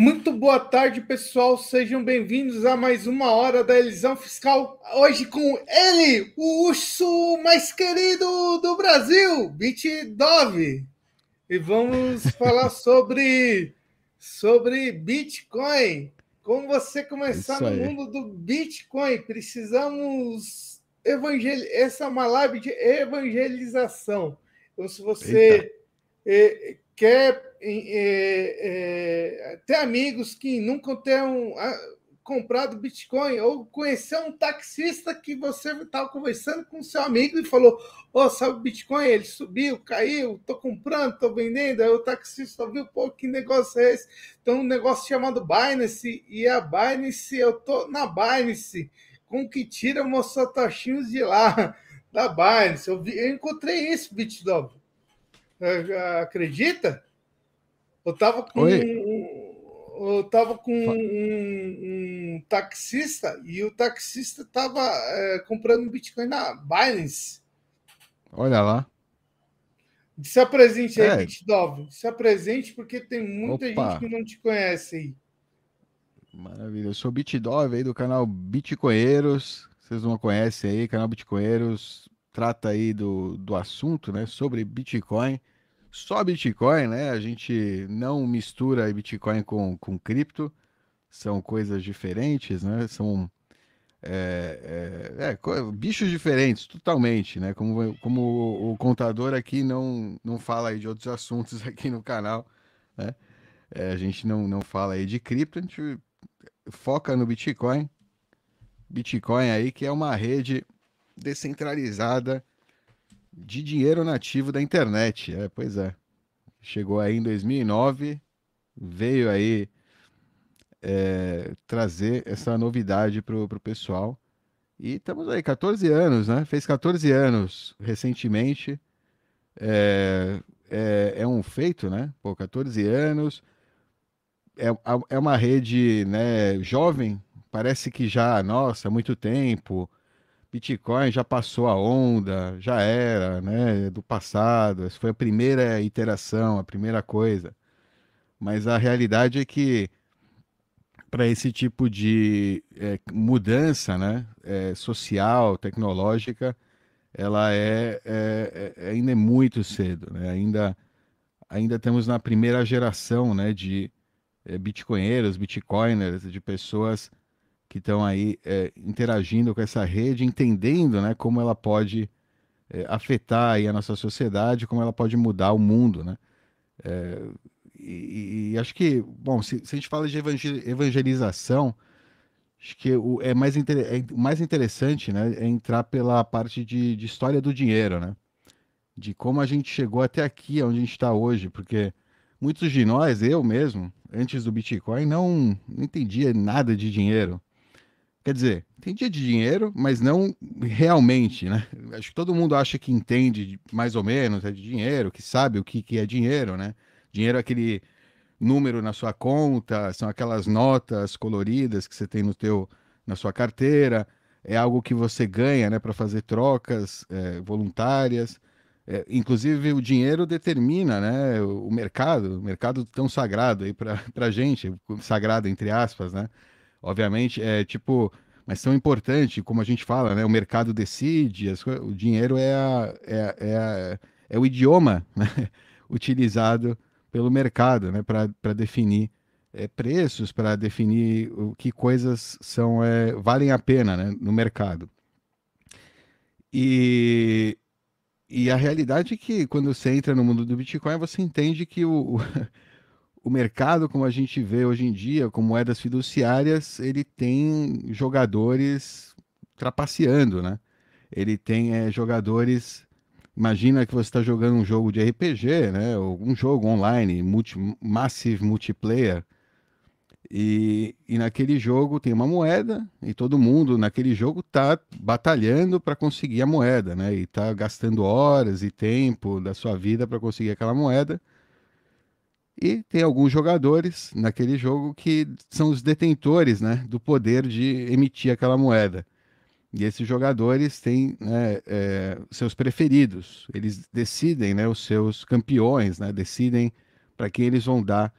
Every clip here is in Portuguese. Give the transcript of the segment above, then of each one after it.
Muito boa tarde, pessoal. Sejam bem-vindos a mais uma hora da elisão fiscal. Hoje com ele, o urso mais querido do Brasil, Bitdove. E vamos falar sobre, sobre Bitcoin. Como você começar no mundo do Bitcoin, precisamos evangelizar. Essa é uma live de evangelização. Então, se você eh, quer é, é, ter amigos que nunca tenham comprado Bitcoin, ou conhecer um taxista que você estava conversando com seu amigo e falou: Ô, oh, sabe Bitcoin? Ele subiu, caiu, estou comprando, estou vendendo. Aí o taxista viu: pô, que negócio é esse? Tem um negócio chamado Binance, e a Binance, eu estou na Binance, com que tira meus satoshinhos de lá, da Binance. Eu, vi, eu encontrei isso, BitDog. Acredita? Eu tava com, eu tava com um, um, taxista e o taxista tava é, comprando Bitcoin na Binance. Olha lá. Se apresente aí, é. Bitdove. Se apresente porque tem muita Opa. gente que não te conhece aí. Maravilha. Eu sou o Bitdove aí do canal Bitcoinheiros. Vocês não conhecem aí, canal Bitcoinheiros trata aí do, do assunto, né, sobre Bitcoin só Bitcoin, né? A gente não mistura Bitcoin com, com cripto, são coisas diferentes, né? São é, é, é, bichos diferentes, totalmente, né? Como, como o, o, contador aqui não, não fala aí de outros assuntos aqui no canal, né? É, a gente não, não fala aí de cripto, a gente foca no Bitcoin. Bitcoin aí que é uma rede descentralizada de dinheiro nativo da internet. É, pois é. Chegou aí em 2009, veio aí é, trazer essa novidade para o pessoal. E estamos aí, 14 anos, né? Fez 14 anos recentemente. É, é, é um feito, né? Pô, 14 anos. É, é uma rede né, jovem, parece que já, nossa, há muito tempo. Bitcoin já passou a onda, já era, né, do passado. Essa foi a primeira iteração, a primeira coisa. Mas a realidade é que para esse tipo de é, mudança, né, é, social, tecnológica, ela é, é, é, ainda é muito cedo, né? Ainda ainda estamos na primeira geração, né, de é, bitcoinheiros, bitcoiners, de pessoas que estão aí é, interagindo com essa rede, entendendo né, como ela pode é, afetar aí a nossa sociedade, como ela pode mudar o mundo. Né? É, e, e, acho que, bom, se, se, a gente fala de evangelização, acho que o é mais, inter, é mais interessante né, é entrar pela parte de, de história do dinheiro, né? de como a gente chegou até aqui, onde a gente está hoje, porque muitos de nós, eu mesmo, antes do Bitcoin, não, não entendia nada de dinheiro. Quer dizer, entendia de dinheiro, mas não realmente, né? Acho que todo mundo acha que entende mais ou menos é de dinheiro, que sabe o que, que é dinheiro, né? Dinheiro é aquele número na sua conta, são aquelas notas coloridas que você tem no teu, na sua carteira, é algo que você ganha, né, para fazer trocas é, voluntárias. É, inclusive o dinheiro determina, né, o mercado, o mercado tão sagrado aí para a gente, sagrado entre aspas, né? Obviamente, é tipo, mas tão importante, como a gente fala, né? O mercado decide, as, o dinheiro é, a, é, é, a, é o idioma né? utilizado pelo mercado, né? Para definir é, preços, para definir o que coisas são é, valem a pena né? no mercado. E, e a realidade é que quando você entra no mundo do Bitcoin, você entende que o, o mercado, como a gente vê hoje em dia, com moedas fiduciárias, ele tem jogadores trapaceando, né? Ele tem é, jogadores. Imagina que você está jogando um jogo de RPG, né? Um jogo online, multi, massive multiplayer. E, e naquele jogo tem uma moeda e todo mundo naquele jogo está batalhando para conseguir a moeda, né? E está gastando horas e tempo da sua vida para conseguir aquela moeda. E tem alguns jogadores naquele jogo que são os detentores né, do poder de emitir aquela moeda. E esses jogadores têm né, é, seus preferidos, eles decidem né, os seus campeões, né, decidem para quem eles vão dar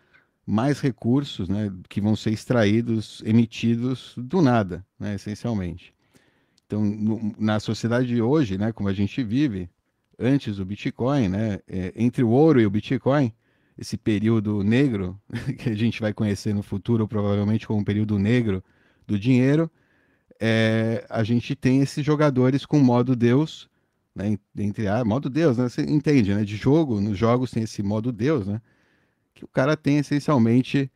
mais recursos né, que vão ser extraídos, emitidos do nada, né, essencialmente. Então, no, na sociedade de hoje, né, como a gente vive, antes do Bitcoin, né, é, entre o ouro e o Bitcoin, esse período negro, que a gente vai conhecer no futuro, provavelmente como período negro do dinheiro, é, a gente tem esses jogadores com modo Deus, né, entre a modo Deus, né, você entende, né, de jogo, nos jogos tem esse modo Deus, né, que o cara tem essencialmente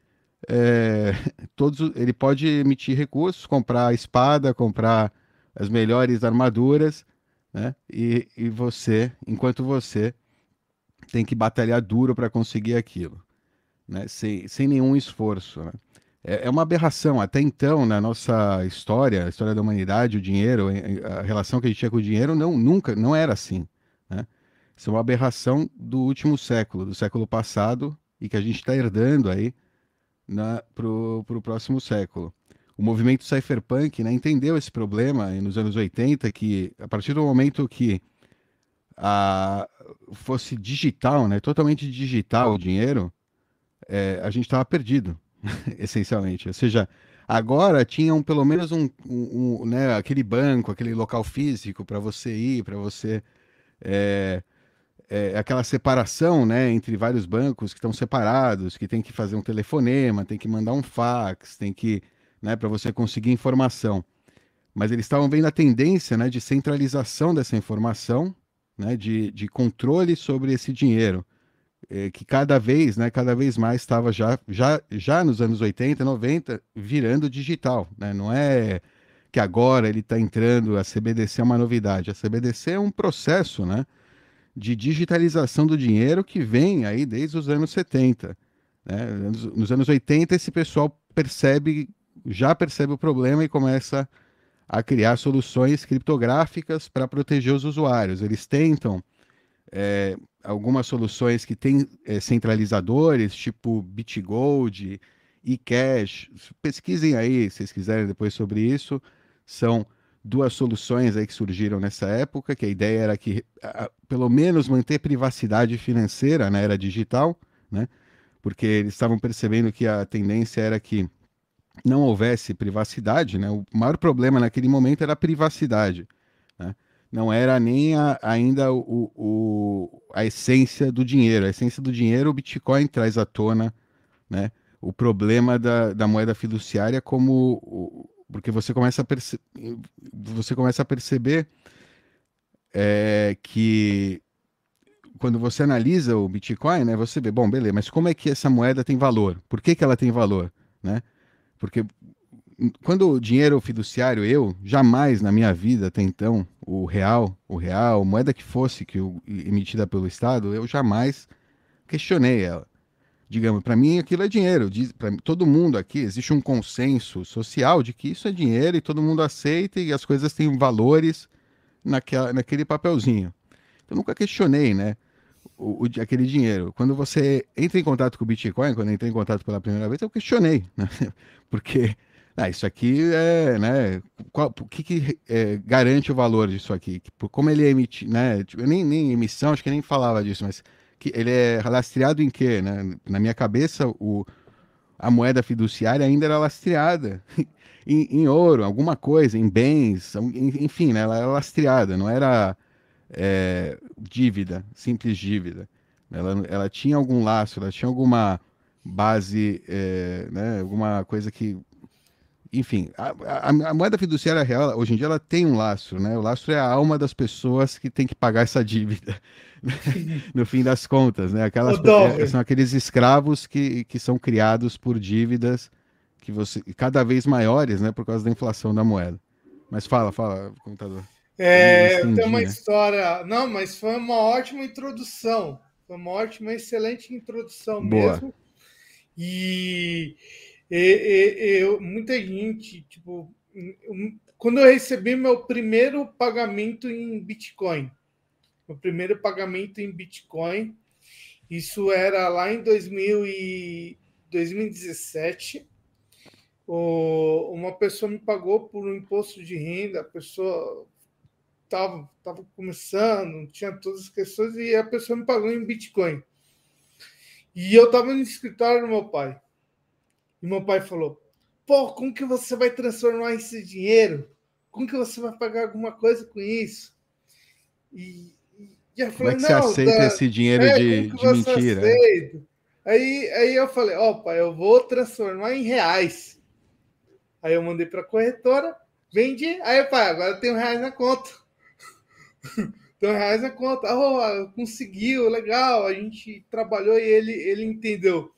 é, todos, ele pode emitir recursos, comprar espada, comprar as melhores armaduras, né? E, e você, enquanto você tem que batalhar duro para conseguir aquilo, né? Sem, sem nenhum esforço. Né? É, é uma aberração. Até então, na nossa história, a história da humanidade, o dinheiro, a relação que a gente tinha com o dinheiro, não, nunca, não era assim. Né? Isso é uma aberração do último século, do século passado, e que a gente está herdando aí para o próximo século. O movimento cypherpunk né, entendeu esse problema nos anos 80, que a partir do momento que a, fosse digital, né, totalmente digital o dinheiro, é, a gente estava perdido, essencialmente. Ou seja, agora tinha um, pelo menos um, um, um né, aquele banco, aquele local físico para você ir, para você é, é, aquela separação né, entre vários bancos que estão separados, que tem que fazer um telefonema, tem que mandar um fax, tem que. Né, para você conseguir informação. Mas eles estavam vendo a tendência né, de centralização dessa informação, né, de, de controle sobre esse dinheiro, é, que cada vez, né, cada vez mais estava já, já, já nos anos 80, 90, virando digital. Né? Não é que agora ele está entrando, a CBDC é uma novidade. A CBDC é um processo, né? de digitalização do dinheiro que vem aí desde os anos 70. Né? Nos anos 80, esse pessoal percebe, já percebe o problema e começa a criar soluções criptográficas para proteger os usuários. Eles tentam é, algumas soluções que têm é, centralizadores, tipo BitGold, eCash. Pesquisem aí, se vocês quiserem depois sobre isso. São duas soluções aí que surgiram nessa época, que a ideia era que, a, pelo menos, manter privacidade financeira na era digital, né? Porque eles estavam percebendo que a tendência era que não houvesse privacidade, né? O maior problema naquele momento era a privacidade, né? Não era nem a, ainda o, o, a essência do dinheiro. A essência do dinheiro, o Bitcoin traz à tona, né? O problema da, da moeda fiduciária como porque você começa a, perce... você começa a perceber é, que quando você analisa o Bitcoin, né, você vê, bom, beleza, mas como é que essa moeda tem valor? Por que, que ela tem valor? Né? Porque quando o dinheiro fiduciário, eu jamais na minha vida até então, o real, o real, moeda que fosse que eu, emitida pelo Estado, eu jamais questionei ela digamos, para mim aquilo é dinheiro. Para todo mundo aqui existe um consenso social de que isso é dinheiro e todo mundo aceita e as coisas têm valores naquela, naquele papelzinho. Eu nunca questionei, né? O, o, aquele dinheiro. Quando você entra em contato com o Bitcoin, quando eu entrei em contato pela primeira vez, eu questionei, né? Porque ah, isso aqui é, né? Qual, o que, que é, garante o valor disso aqui? Como ele é emitido, né? Tipo, nem, nem emissão, acho que nem falava disso, mas que ele é lastreado em quê? Né? Na minha cabeça, o, a moeda fiduciária ainda era lastreada em, em, ouro, alguma coisa, em bens, enfim, né? ela era lastreada, não era é, dívida, simples dívida. Ela, ela tinha algum laço, ela tinha alguma base, é, né? alguma coisa que enfim, a, a, a, moeda fiduciária real, hoje em dia, ela tem um lastro, né? O lastro é a alma das pessoas que tem que pagar essa dívida, no fim das contas, né? Aquelas, é, são aqueles escravos que, que são criados por dívidas que você cada vez maiores, né? Por causa da inflação da moeda. Mas fala, fala, computador. É, tem uma história. Não, mas foi uma ótima introdução. Foi uma ótima, excelente introdução Boa. mesmo. E eu, muita gente, tipo, quando eu recebi meu primeiro pagamento em Bitcoin, meu primeiro pagamento em Bitcoin, isso era lá em 2000 e 2017. uma pessoa me pagou por um imposto de renda, a pessoa estava tava começando, tinha todas as questões, e a pessoa me pagou em Bitcoin. E eu estava no escritório do meu pai. E meu pai falou: pô, como que você vai transformar esse dinheiro? Como que você vai pagar alguma coisa com isso? E, e eu falei, como é que você aceita tá, esse dinheiro é, de, de mentira? Aí, aí eu falei, ó, pai, eu vou transformar em reais. Aí eu mandei para a corretora, vendi. Aí, pai, agora eu tenho reais na conta. Tenho reais na conta. Oh, conseguiu, legal. A gente trabalhou e ele, ele entendeu.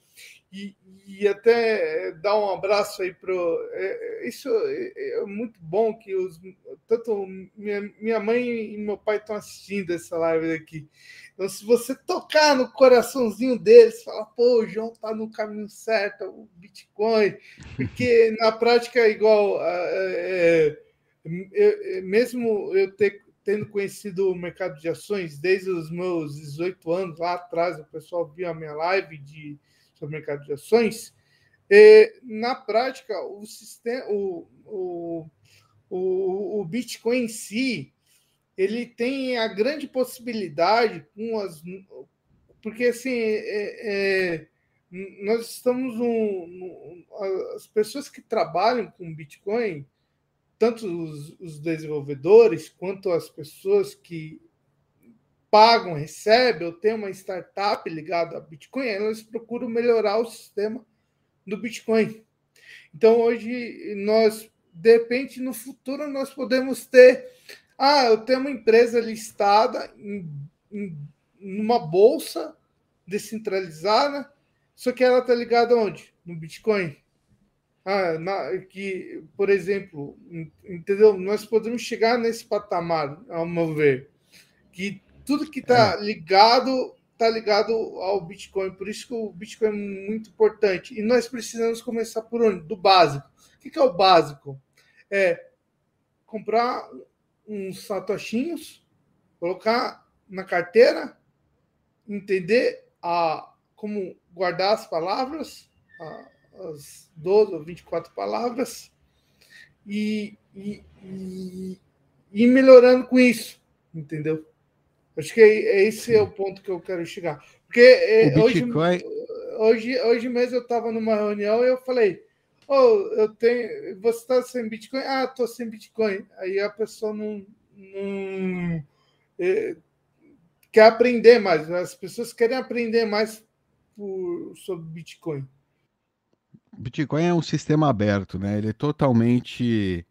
E, e até dar um abraço aí para é, é, isso é, é, muito bom que os tanto minha, minha mãe e meu pai estão assistindo essa live aqui. Então, se você tocar no coraçãozinho deles, fala, pô, o João tá no caminho certo, o Bitcoin, porque na prática é igual, é, é, mesmo eu ter, tendo conhecido o mercado de ações desde os meus 18 anos, lá atrás, o pessoal viu a minha live de, sobre mercado de ações, na prática, o sistema, o, o, o, o Bitcoin em si, ele tem a grande possibilidade com as porque assim é, é, nós estamos um, um, as pessoas que trabalham com Bitcoin tanto os, os, desenvolvedores quanto as pessoas que pagam recebem ou têm uma startup ligada a Bitcoin elas procuram melhorar o sistema do Bitcoin então hoje nós de repente no futuro nós podemos ter ah, eu tenho uma empresa listada em, em numa bolsa descentralizada, só que ela está ligada onde? No Bitcoin. Ah, na, que, por exemplo, entendeu? Nós podemos chegar nesse patamar, ao meu ver, que tudo que está é. ligado está ligado ao Bitcoin. Por isso que o Bitcoin é muito importante. E nós precisamos começar por onde? Do básico. O que é o básico? É comprar uns satoshinhos, colocar na carteira, entender a, como guardar as palavras, a, as 12 ou 24 palavras, e, e, e, e melhorando com isso, entendeu? Acho que é, esse é o ponto que eu quero chegar. Porque é, hoje, hoje, hoje mesmo eu estava numa reunião e eu falei, oh, eu tenho, você está sem Bitcoin? Ah, estou sem Bitcoin. Aí a pessoa não, não é, quer aprender mais. As pessoas querem aprender mais por, sobre Bitcoin. Bitcoin é um sistema aberto, né? Ele é totalmente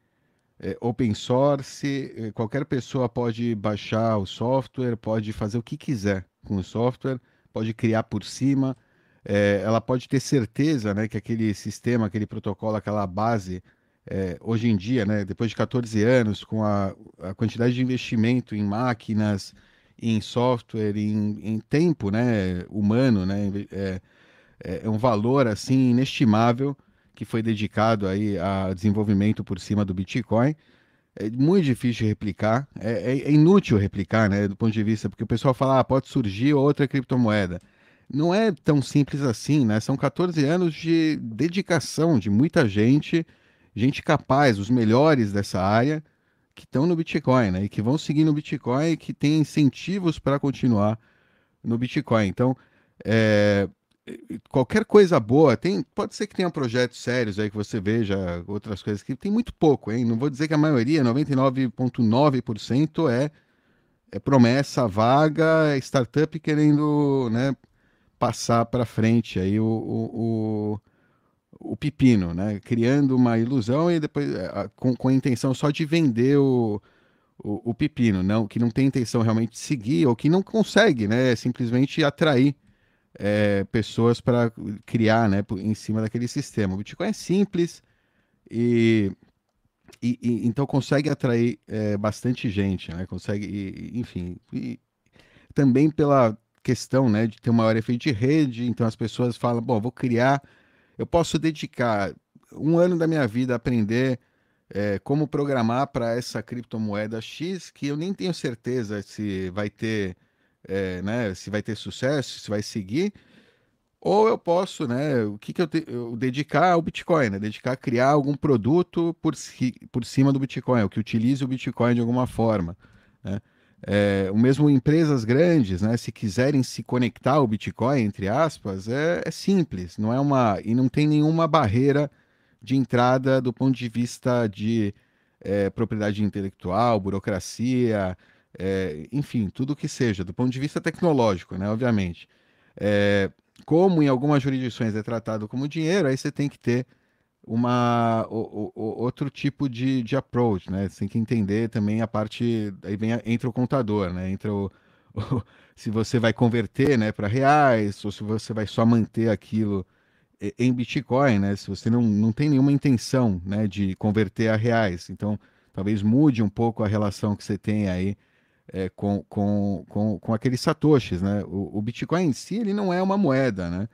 é, open source. É, qualquer pessoa pode baixar o software, pode fazer o que quiser com o software, pode criar por cima é, ela pode ter certeza né, que aquele sistema, aquele protocolo, aquela base, é, hoje em dia, né, depois de 14 anos, com a, a quantidade de investimento em máquinas, em software, em, em tempo né, humano, né, é, é, é um valor assim inestimável que foi dedicado aí a desenvolvimento por cima do Bitcoin. É muito difícil replicar, é, é, é inútil replicar, né, do ponto de vista, porque o pessoal fala, ah, pode surgir outra criptomoeda não é tão simples assim, né? São 14 anos de dedicação de muita gente, gente capaz, os melhores dessa área, que estão no Bitcoin, né? E que vão seguir no Bitcoin e que têm incentivos para continuar no Bitcoin. Então, é, qualquer coisa boa, tem, pode ser que tenha projetos sérios aí que você veja, outras coisas que tem muito pouco, hein? Não vou dizer que a maioria, 99,9% é, é promessa vaga, startup querendo, né? passar para frente aí o, o, o, o, pepino, né? Criando uma ilusão e depois é, com, com a intenção só de vender o, o, o, pepino, não, que não tem intenção realmente de seguir ou que não consegue, né? Simplesmente atrair é, pessoas para criar, né? Em cima daquele sistema. O Bitcoin é simples e, e, e então consegue atrair é, bastante gente, né? Consegue, e, enfim, também pela questão né, de ter um maior efeito de rede, então as pessoas falam, bom, vou criar, eu posso dedicar um ano da minha vida a aprender é, como programar para essa criptomoeda X, que eu nem tenho certeza se vai ter, é, né, se vai ter sucesso, se vai seguir, ou eu posso, né, o que, que eu, te, eu dedicar ao Bitcoin, né, dedicar a criar algum produto por, por cima do Bitcoin, o que utilize o Bitcoin de alguma forma, né? É, o mesmo empresas grandes, né, se quiserem se conectar ao Bitcoin, entre aspas, é, é, simples, não é uma e não tem nenhuma barreira de entrada do ponto de vista de é, propriedade intelectual, burocracia, é, enfim, tudo que seja, do ponto de vista tecnológico, né, obviamente. É, como em algumas jurisdições é tratado como dinheiro, aí você tem que ter uma o, o, outro tipo de, de approach, né? Você tem que entender também a parte aí vem entra o contador, né? Entra o, o se você vai converter, né, para reais ou se você vai só manter aquilo em Bitcoin, né? Se você não, não tem nenhuma intenção, né, de converter a reais, então talvez mude um pouco a relação que você tem aí é, com, com, com, com aqueles satoshis, né? O, o Bitcoin em si ele não é uma moeda, né?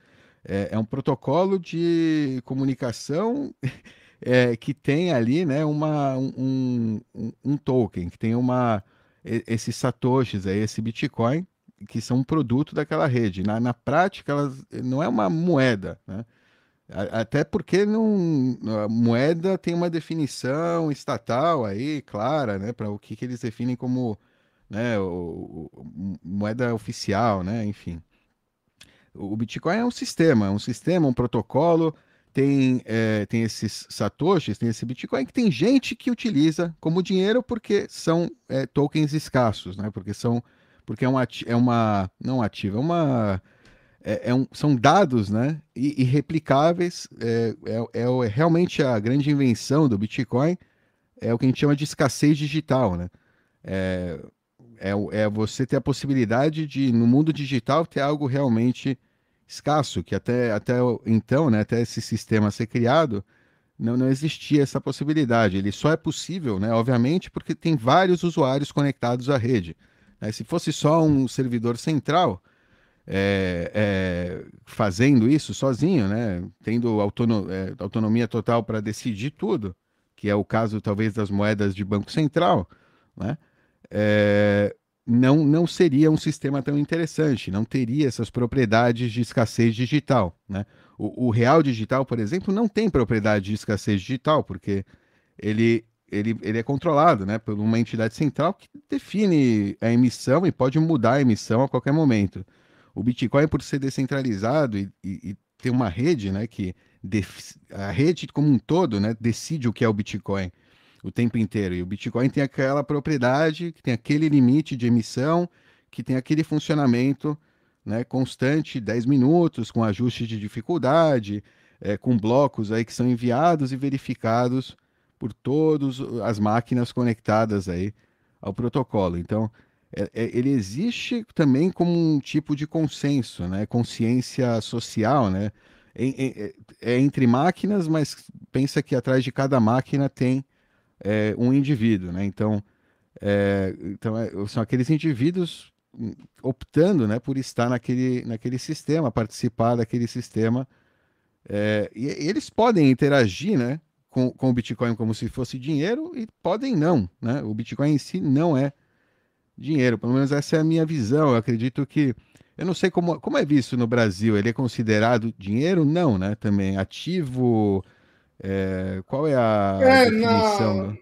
é, é um protocolo de comunicação é, que tem ali né, uma, um, um, um, token, que tem uma, esses satoshis, aí, esse Bitcoin, que são um produto daquela rede. Na, na prática, elas, não é uma moeda, né? Até porque não, a moeda tem uma definição estatal aí, clara, né, para o que, que eles definem como né, o, o, moeda oficial, né, enfim. O Bitcoin é um sistema, é um sistema, um protocolo. Tem, é, tem esses satoshis, tem esse Bitcoin que tem gente que utiliza como dinheiro porque são é, tokens escassos, né? Porque são porque é, um é uma não ativa, é uma é, é um, são dados, né? Irreplicáveis. É, é, é, realmente a grande invenção do Bitcoin é o que a gente chama de escassez digital, né? É, é, você ter a possibilidade de, no mundo digital, ter algo realmente escasso, que até, até então, né, até esse sistema ser criado, não, não existia essa possibilidade. Ele só é possível, né, obviamente, porque tem vários usuários conectados à rede. Né? Se fosse só um servidor central é, é, fazendo isso sozinho, né, tendo autono é, autonomia total para decidir tudo, que é o caso talvez das moedas de banco central, né, é, não, não seria um sistema tão interessante, não teria essas propriedades de escassez digital. Né? O, o, real digital, por exemplo, não tem propriedade de escassez digital, porque ele, ele, ele é controlado né, por uma entidade central que define a emissão e pode mudar a emissão a qualquer momento. O Bitcoin, por ser descentralizado e, e, e ter uma rede, né, que a rede como um todo né, decide o que é o Bitcoin o tempo inteiro. E o Bitcoin tem aquela propriedade, que tem aquele limite de emissão, que tem aquele funcionamento né, constante, 10 minutos, com ajuste de dificuldade, é, com blocos aí que são enviados e verificados por todas as máquinas conectadas aí ao protocolo. Então, é, é, ele existe também como um tipo de consenso, né, consciência social, né, é, é entre máquinas, mas pensa que atrás de cada máquina tem é, um indivíduo, né? Então, é, então é, são aqueles indivíduos optando, né, por estar naquele, naquele sistema, participar daquele sistema, é, e, e, eles podem interagir, né, com, com o Bitcoin como se fosse dinheiro e podem não, né? O Bitcoin em si não é dinheiro, pelo menos essa é a minha visão. Eu acredito que eu não sei como, como é visto no Brasil. Ele é considerado dinheiro? Não, né? Também ativo, é, qual é a é, definição?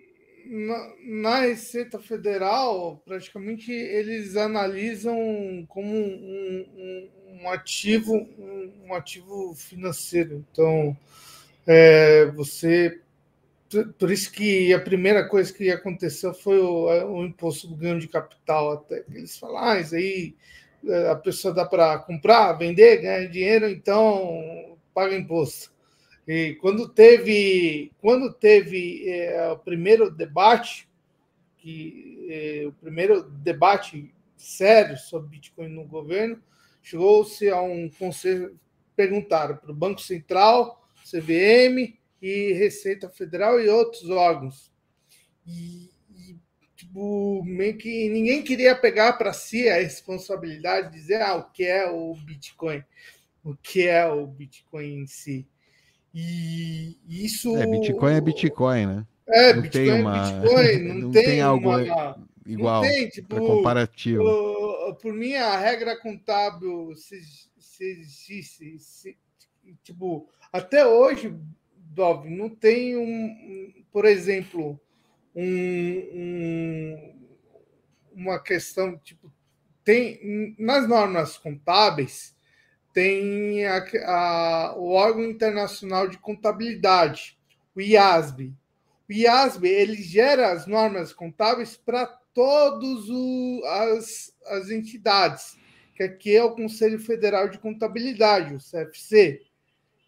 Na, na, na, Receita Federal, praticamente eles analisam como um, um, um ativo, um, um, ativo financeiro. Então, é, você por isso que a primeira coisa que aconteceu foi o, o imposto do ganho de capital, até que eles falam, ah, isso aí é, a pessoa dá para comprar, vender, ganhar dinheiro, então paga imposto. E quando teve, quando teve é, o primeiro debate, que é, o primeiro debate sério sobre Bitcoin no governo, chegou-se a um conselho, perguntaram para o Banco Central, CVM e Receita Federal e outros órgãos. E, e tipo, meio que ninguém queria pegar para si a responsabilidade de dizer ah, o que é o Bitcoin, o que é o Bitcoin em si. E isso. É, Bitcoin é Bitcoin, né? É, não Bitcoin tem uma... é Bitcoin, não, não tem, tem, algo uma... igual tem, tipo, comparativo. por mim, a regra contábil se, se, se, se, tipo, até hoje, Dov, não tem um, por exemplo, um, um, uma questão, tipo, tem nas normas contábeis tem a, a, o órgão internacional de contabilidade, o IASB. O IASB ele gera as normas contábeis para todas as, as entidades, que aqui é o Conselho Federal de Contabilidade, o CFC.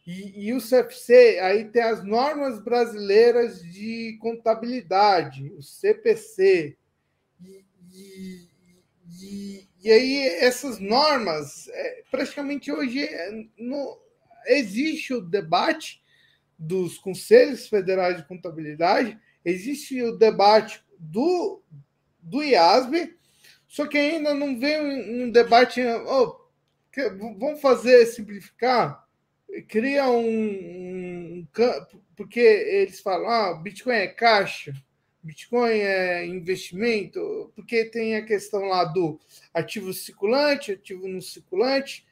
E, e, o CFC aí tem as normas brasileiras de contabilidade, o CPC. E, e, e, e aí essas normas, é, praticamente hoje é, no, existe o debate dos conselhos federais de contabilidade, existe o debate do, do IASB, só que ainda não vem um, um debate. Oh, que, vamos fazer simplificar? cria um, um, porque eles falam, ah, Bitcoin é caixa, Bitcoin é investimento, porque tem a questão lá do ativo circulante, ativo não circulante,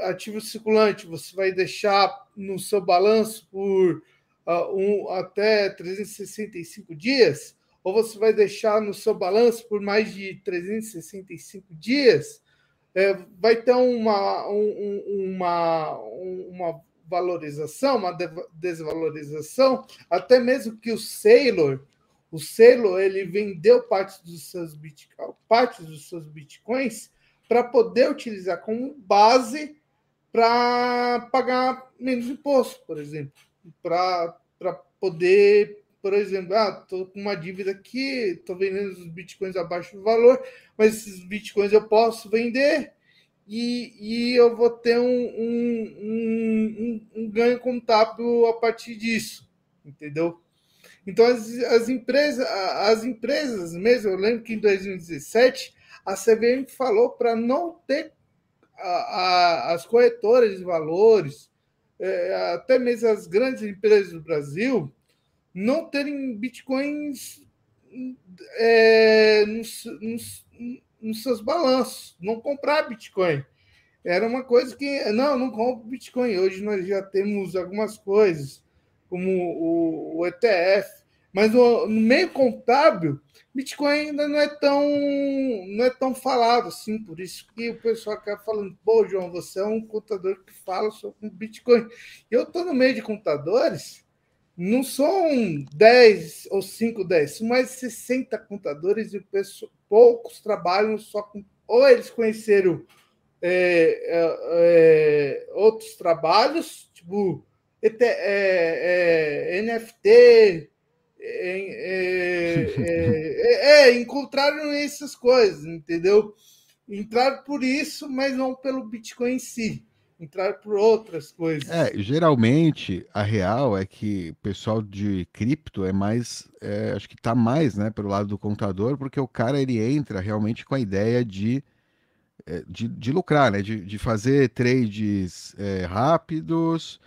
ativo circulante você vai deixar no seu balanço por uh, um, até 365 dias, ou você vai deixar no seu balanço por mais de 365 dias, é, vai ter uma, um, uma, uma valorização, uma desvalorização, até mesmo que o Sailor, o Sailor, ele vendeu parte dos seus, bitcoins, parte dos seus bitcoins para poder utilizar como base para pagar menos imposto, por exemplo, para poder por exemplo, ah, estou com uma dívida aqui, estou vendendo os bitcoins abaixo do valor, mas esses bitcoins eu posso vender e, e eu vou ter um, um, um, um ganho contábil a partir disso, entendeu? Então, as, as, empresas, as empresas mesmo, eu lembro que em 2017 a CVM falou para não ter a, a, as corretoras de valores, é, até mesmo as grandes empresas do Brasil, não terem bitcoins é, nos, nos, nos, seus balanços, não comprar bitcoin. Era uma coisa que, não, não compro bitcoin. Hoje nós já temos algumas coisas, como o, o ETF, mas no, no, meio contábil, Bitcoin ainda não é tão não é tão falado assim, por isso que o pessoal acaba falando, pô, João, você é um contador que fala sobre Bitcoin. Eu estou no meio de contadores, não são 10 ou 5, 10, são mais de 60 contadores e poucos trabalham só com. Ou eles conheceram é, é, é outros trabalhos, tipo é, é, NFT, é, encontraram essas coisas, entendeu? Entraram por isso, mas não pelo Bitcoin em si entrar por outras coisas. É, geralmente a real é que o pessoal de cripto é mais, é, acho que está mais, né, pelo lado do contador, porque o cara ele entra realmente com a ideia de é, de, de lucrar, né, de, de fazer trades é, rápidos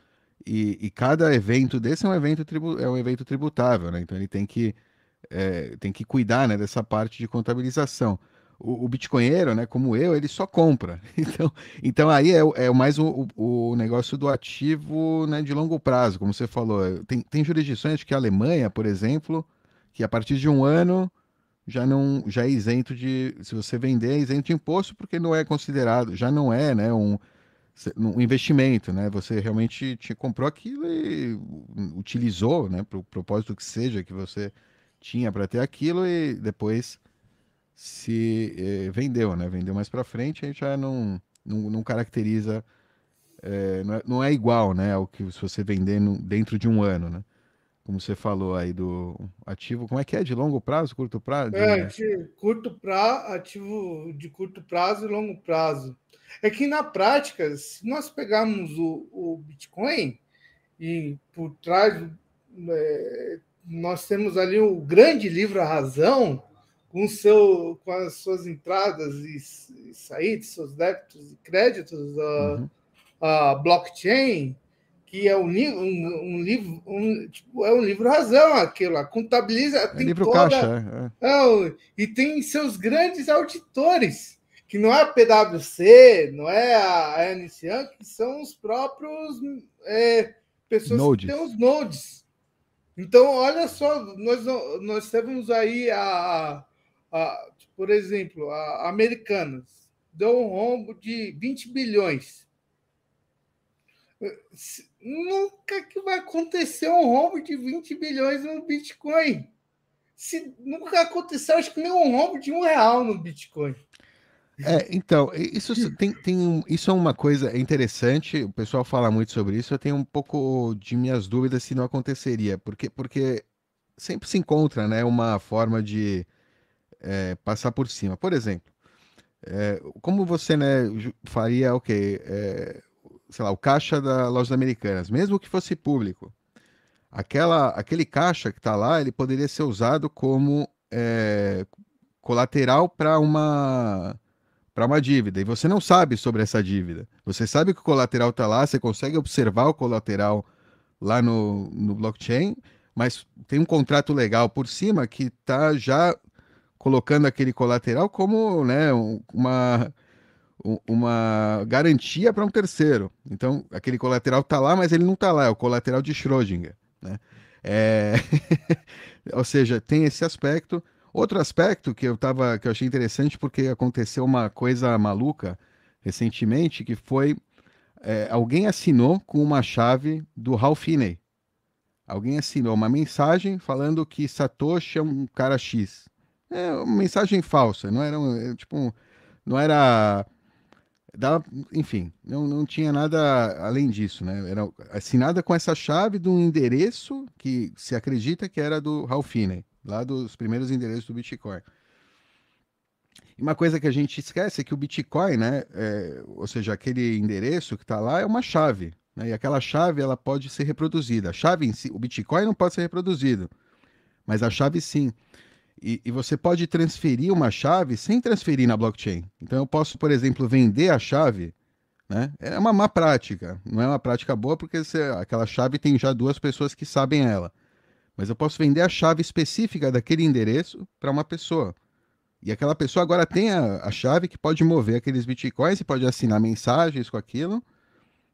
e, e, cada evento desse é um evento tribu, é um evento tributável, né? Então ele tem que é, tem que cuidar, né, dessa parte de contabilização o, o bitcoinheiro, né, como eu, ele só compra. Então, então aí é, é mais o, o, negócio do ativo né, de longo prazo, como você falou. Tem, tem jurisdições que a Alemanha, por exemplo, que a partir de um ano já não já é isento de se você vender é isento de imposto porque não é considerado já não é né um, um investimento né você realmente te comprou aquilo e utilizou né para o propósito que seja que você tinha para ter aquilo e depois se eh, vendeu, né? Vendeu mais para frente, a gente já não, não, não caracteriza, eh, não, é, não, é, igual, né? Ao que se você vender no, dentro de um ano, né? Como você falou aí do ativo, como é que é? De longo prazo, curto prazo? É, de curto prazo, ativo de curto prazo e longo prazo. É que na prática, se nós pegarmos o, o Bitcoin e por trás é, nós temos ali o grande livro A Razão, com, seu, com as suas entradas e, e saídas, seus débitos e créditos, a, uhum. a blockchain, que é um, um, um livro, um, tipo, é um livro razão aquilo lá, contabiliza, é tem livro toda, caixa, é. É, e tem seus grandes auditores, que não é a PwC, não é a Ernst Young, que são os próprios é, pessoas nodes. que têm os nodes. Então, olha só, nós, nós temos aí a, a, por exemplo, a Americanas deu um rombo de 20 bilhões. Nunca que vai acontecer um rombo de 20 bilhões no Bitcoin. Se nunca aconteceu, acho que nem um rombo de um real no Bitcoin. É, então, isso tem, tem isso é uma coisa interessante, o pessoal fala muito sobre isso, eu tenho um pouco de minhas dúvidas se não aconteceria, porque, porque sempre se encontra né, uma forma de é, passar por cima. Por exemplo, é, como você né, faria, ok, é, sei lá, o caixa da Lojas Americanas, mesmo que fosse público, aquela, aquele caixa que está lá, ele poderia ser usado como é, colateral para uma para uma dívida e você não sabe sobre essa dívida. Você sabe que o colateral está lá, você consegue observar o colateral lá no, no blockchain, mas tem um contrato legal por cima que está já colocando aquele colateral como né, uma, uma garantia para um terceiro. Então, aquele colateral está lá, mas ele não está lá, é o colateral de Schrödinger. Né? É... Ou seja, tem esse aspecto. Outro aspecto que eu tava, que eu achei interessante porque aconteceu uma coisa maluca recentemente, que foi é, alguém assinou com uma chave do Ralph Finney. Alguém assinou uma mensagem falando que Satoshi é um cara X. É uma mensagem falsa, não era é, tipo, não era dava, enfim, não, não tinha nada além disso, né? Era assinada com essa chave de um endereço que se acredita que era do Ralph Finney lá dos primeiros endereços do Bitcoin. E uma coisa que a gente esquece é que o Bitcoin, né, é, ou seja, aquele endereço que está lá é uma chave, né, e aquela chave ela pode ser reproduzida. A chave em si, o Bitcoin não pode ser reproduzido, mas a chave sim. E, e, você pode transferir uma chave sem transferir na blockchain. Então eu posso, por exemplo, vender a chave, né? É uma má prática, não é uma prática boa porque você, aquela chave tem já duas pessoas que sabem ela. Mas eu posso vender a chave específica daquele endereço para uma pessoa. E aquela pessoa agora tem a, a, chave que pode mover aqueles bitcoins e pode assinar mensagens com aquilo.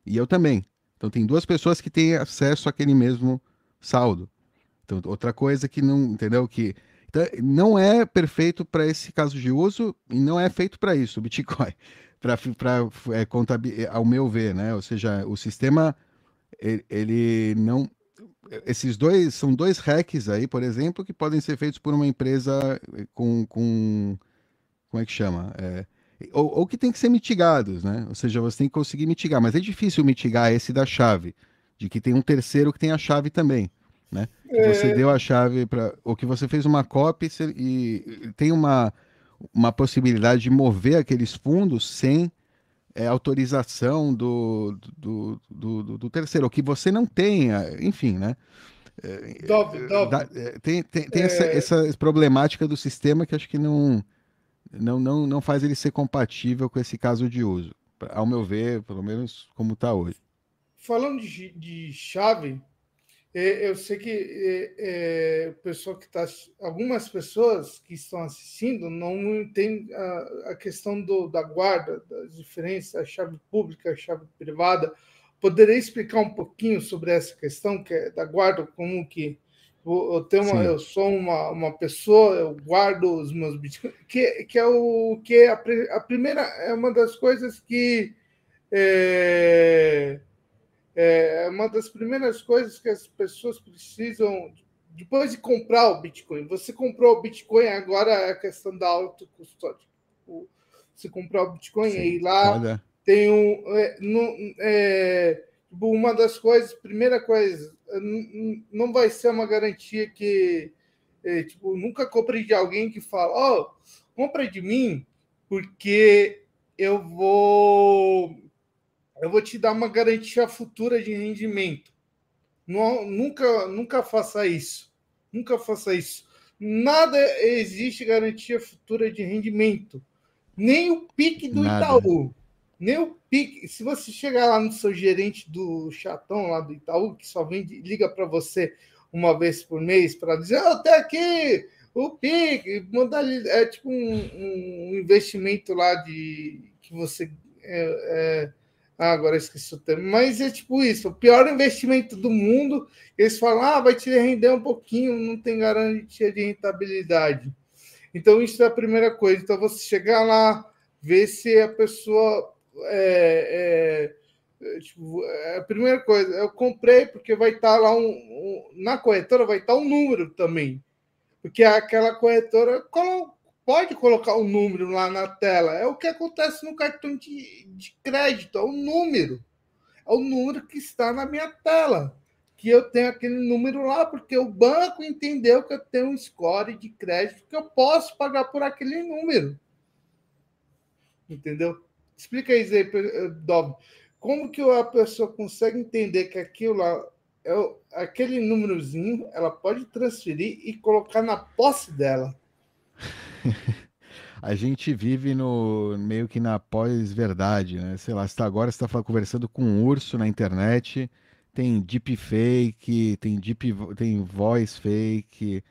E eu também. Então tem duas pessoas que têm acesso àquele mesmo saldo. Então, outra coisa que não, entendeu? Que não é perfeito para esse caso de uso e não é feito para isso, o Bitcoin. Para é, ao meu ver, né? Ou seja, o sistema ele, ele não esses dois são dois hacks aí, por exemplo, que podem ser feitos por uma empresa com, com como é que chama? É, ou, ou, que tem que ser mitigados, né? Ou seja, você tem que conseguir mitigar, mas é difícil mitigar esse da chave, de que tem um terceiro que tem a chave também, né? Que é... você deu a chave para, ou que você fez uma cópia e, e tem uma uma possibilidade de mover aqueles fundos sem é, autorização do, do, do, do, terceiro, ou que você não tenha, enfim, né? É, Dove, Dove. É, tem, tem, tem é... essa, essa problemática do sistema que acho que não, não, não, não faz ele ser compatível com esse caso de uso, ao meu ver, pelo menos como está hoje. Falando de, de chave, é, eu sei que é, é, o pessoal que está. Algumas pessoas que estão assistindo não entendem a, a questão do, da guarda, das diferenças, a chave pública, a chave privada. Poderia explicar um pouquinho sobre essa questão que é da guarda, como que eu, tenho uma, eu sou uma, uma pessoa, eu guardo os meus bitcoins, que, que é o que é a, a primeira é uma das coisas que é, é uma das primeiras coisas que as pessoas precisam depois de comprar o Bitcoin. Você comprou o Bitcoin, agora é a questão da autocustódia. Você comprou o Bitcoin Sim, e lá olha. tem um. É, no, é, tipo, uma das coisas, primeira coisa, não vai ser uma garantia que. É, tipo, nunca compre de alguém que fala, ó, oh, compra de mim, porque eu vou eu vou te dar uma garantia futura de rendimento. Não, nunca, nunca faça isso. Nunca faça isso. Nada existe garantia futura de rendimento. Nem o pique do Nada. Itaú. Nem o pique. Se você chegar lá no seu gerente do chatão lá do Itaú, que só vem liga para você uma vez por mês para dizer, oh, tenho aqui o modalidade, é tipo um, um investimento lá de que você é, é, ah, agora esqueci o termo. Mas é tipo isso: o pior investimento do mundo. Eles falam, ah, vai te render um pouquinho, não tem garantia de rentabilidade. Então, isso é a primeira coisa. Então, você chegar lá, ver se a pessoa. É, é, tipo, é a primeira coisa, eu comprei porque vai estar lá um, um, na corretora, vai estar um número também. Porque aquela corretora pode colocar um número lá na tela. É o que acontece no cartão de, de crédito, é o número. É o número que está na minha tela que eu tenho aquele número lá, porque o banco entendeu que eu tenho um score de crédito que eu posso pagar por aquele número. Entendeu? Explica aí, Zé, Dob. Como que a pessoa consegue entender que aquilo lá, é aquele númerozinho, ela pode transferir e colocar na posse dela? a gente vive no meio que na pós-verdade, né? Sei lá, está agora está conversando com um urso na internet tem deepfake, tem deep, tem voice fake,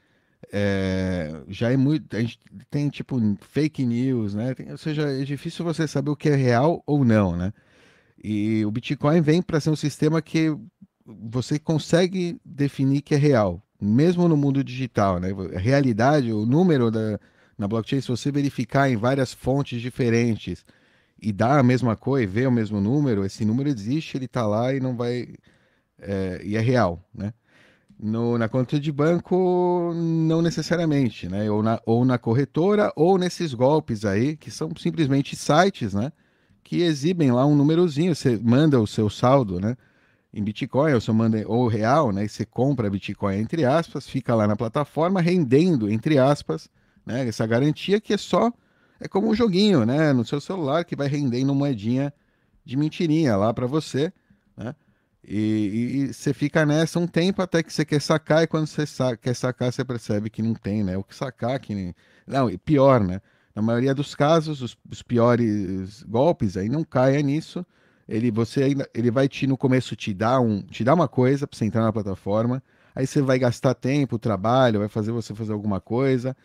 é, já é muito, a gente tem tipo fake news, né? Tem, ou seja, é difícil você saber o que é real ou não, né? E o Bitcoin vem para ser um sistema que você consegue definir que é real, mesmo no mundo digital, né? A realidade, o número da, na blockchain, se você verificar em várias fontes diferentes e dar a mesma coisa, ver o mesmo número, esse número existe, ele está lá e não vai é, e é real, né? No, na conta de banco, não necessariamente, né? Ou na, ou na corretora, ou nesses golpes aí, que são simplesmente sites, né? Que exibem lá um númerozinho, você manda o seu saldo, né? Em Bitcoin, ou você manda ou real, né? E você compra Bitcoin, entre aspas, fica lá na plataforma rendendo, entre aspas, né? Essa garantia que é só, é como um joguinho, né? No seu celular que vai rendendo moedinha de mentirinha lá para você, né? E, você fica nessa um tempo até que você quer sacar, e quando você sa quer sacar, você percebe que não tem, né? O que sacar, que. Não, e pior, né? Na maioria dos casos, os, os piores golpes aí não caia nisso. Ele, você ainda, ele vai te, no começo, te dar, um, te dar uma coisa para você entrar na plataforma. Aí você vai gastar tempo, trabalho, vai fazer você fazer alguma coisa,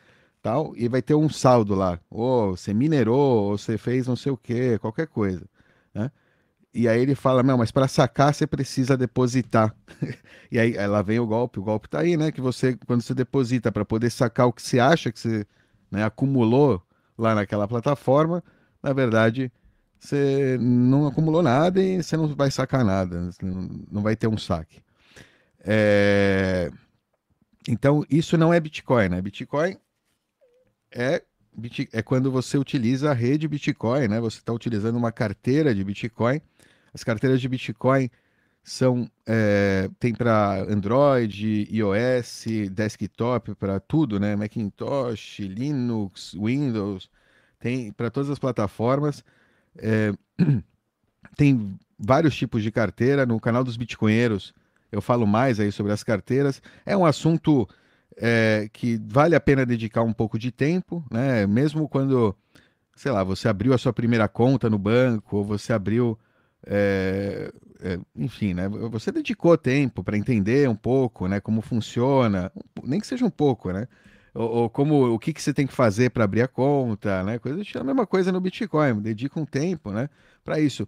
tal, e vai ter um saldo lá. Ou você minerou, ou você fez não sei o que, qualquer coisa, né? E aí ele fala, não, mas para sacar você precisa depositar. e aí lá vem o golpe, o golpe tá aí, né? Que você, quando você deposita para poder sacar o que você acha que você né, acumulou lá naquela plataforma, na verdade você não acumulou nada e você não vai sacar nada, não vai ter um saque. É... Então, isso não é Bitcoin, né? Bitcoin é, é quando você utiliza a rede Bitcoin, né? Você está utilizando uma carteira de Bitcoin as carteiras de Bitcoin são é, tem para Android, iOS, desktop, para tudo, né? Macintosh, Linux, Windows, tem para todas as plataformas. É, tem vários tipos de carteira no canal dos Bitcoinheiros. Eu falo mais aí sobre as carteiras. É um assunto é, que vale a pena dedicar um pouco de tempo, né? Mesmo quando, sei lá, você abriu a sua primeira conta no banco, ou você abriu é, é, enfim, né? Você dedicou tempo para entender um pouco, né? Como funciona, nem que seja um pouco, né? Ou, ou como o que, que você tem que fazer para abrir a conta, né? Coisa a mesma coisa no Bitcoin, dedica um tempo, né? Para isso.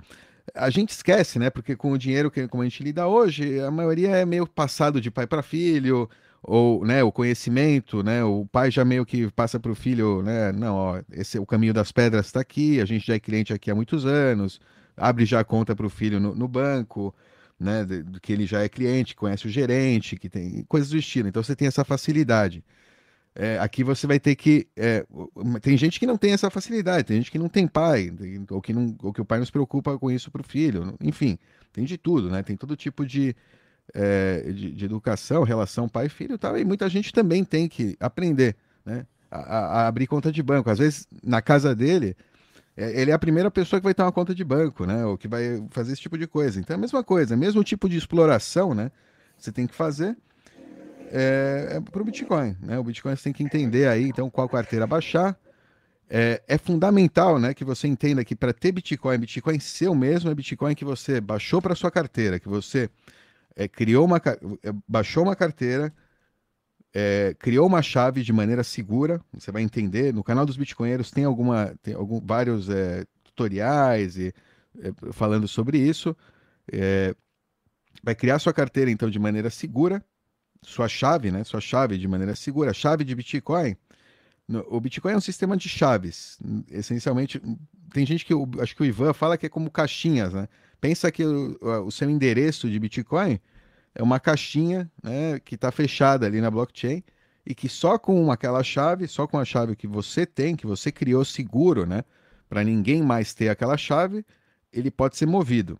A gente esquece, né? Porque com o dinheiro que como a gente lida hoje, a maioria é meio passado de pai para filho, ou né, o conhecimento, né, o pai já meio que passa para o filho, né, não, ó, esse o caminho das pedras está aqui, a gente já é cliente aqui há muitos anos, abre já conta para o filho no, no, banco, né? De, que ele já é cliente, conhece o gerente, que tem coisas do estilo. Então você tem essa facilidade. É, aqui você vai ter que. É, tem gente que não tem essa facilidade, tem gente que não tem pai, ou que, não, ou que o pai não se preocupa com isso para o filho. Enfim, tem de tudo, né? Tem todo tipo de, é, de, de, educação, relação pai filho e tal. E muita gente também tem que aprender, né? A, a, a abrir conta de banco. Às vezes, na casa dele, é, ele é a primeira pessoa que vai ter uma conta de banco, né? Ou que vai fazer esse tipo de coisa. Então é a mesma coisa, mesmo tipo de exploração, né? Você tem que fazer é, é para o Bitcoin, né? O Bitcoin você tem que entender aí, então, qual carteira baixar. É, é fundamental, né, que você entenda que para ter Bitcoin, Bitcoin seu mesmo é Bitcoin que você baixou para sua carteira, que você é, criou uma, é, baixou uma carteira, é, criou uma chave de maneira segura, você vai entender. No canal dos Bitcoinheiros tem, alguma, tem algum, vários é, tutoriais e, é, falando sobre isso. É, vai criar sua carteira, então, de maneira segura, sua chave, né? Sua chave de maneira segura. Chave de Bitcoin o Bitcoin é um sistema de chaves. Essencialmente, tem gente que, acho que o Ivan fala que é como caixinhas, né? Pensa que o, o seu endereço de Bitcoin é uma caixinha né, que está fechada ali na blockchain e que só com aquela chave, só com a chave que você tem, que você criou seguro, né? Para ninguém mais ter aquela chave, ele pode ser movido.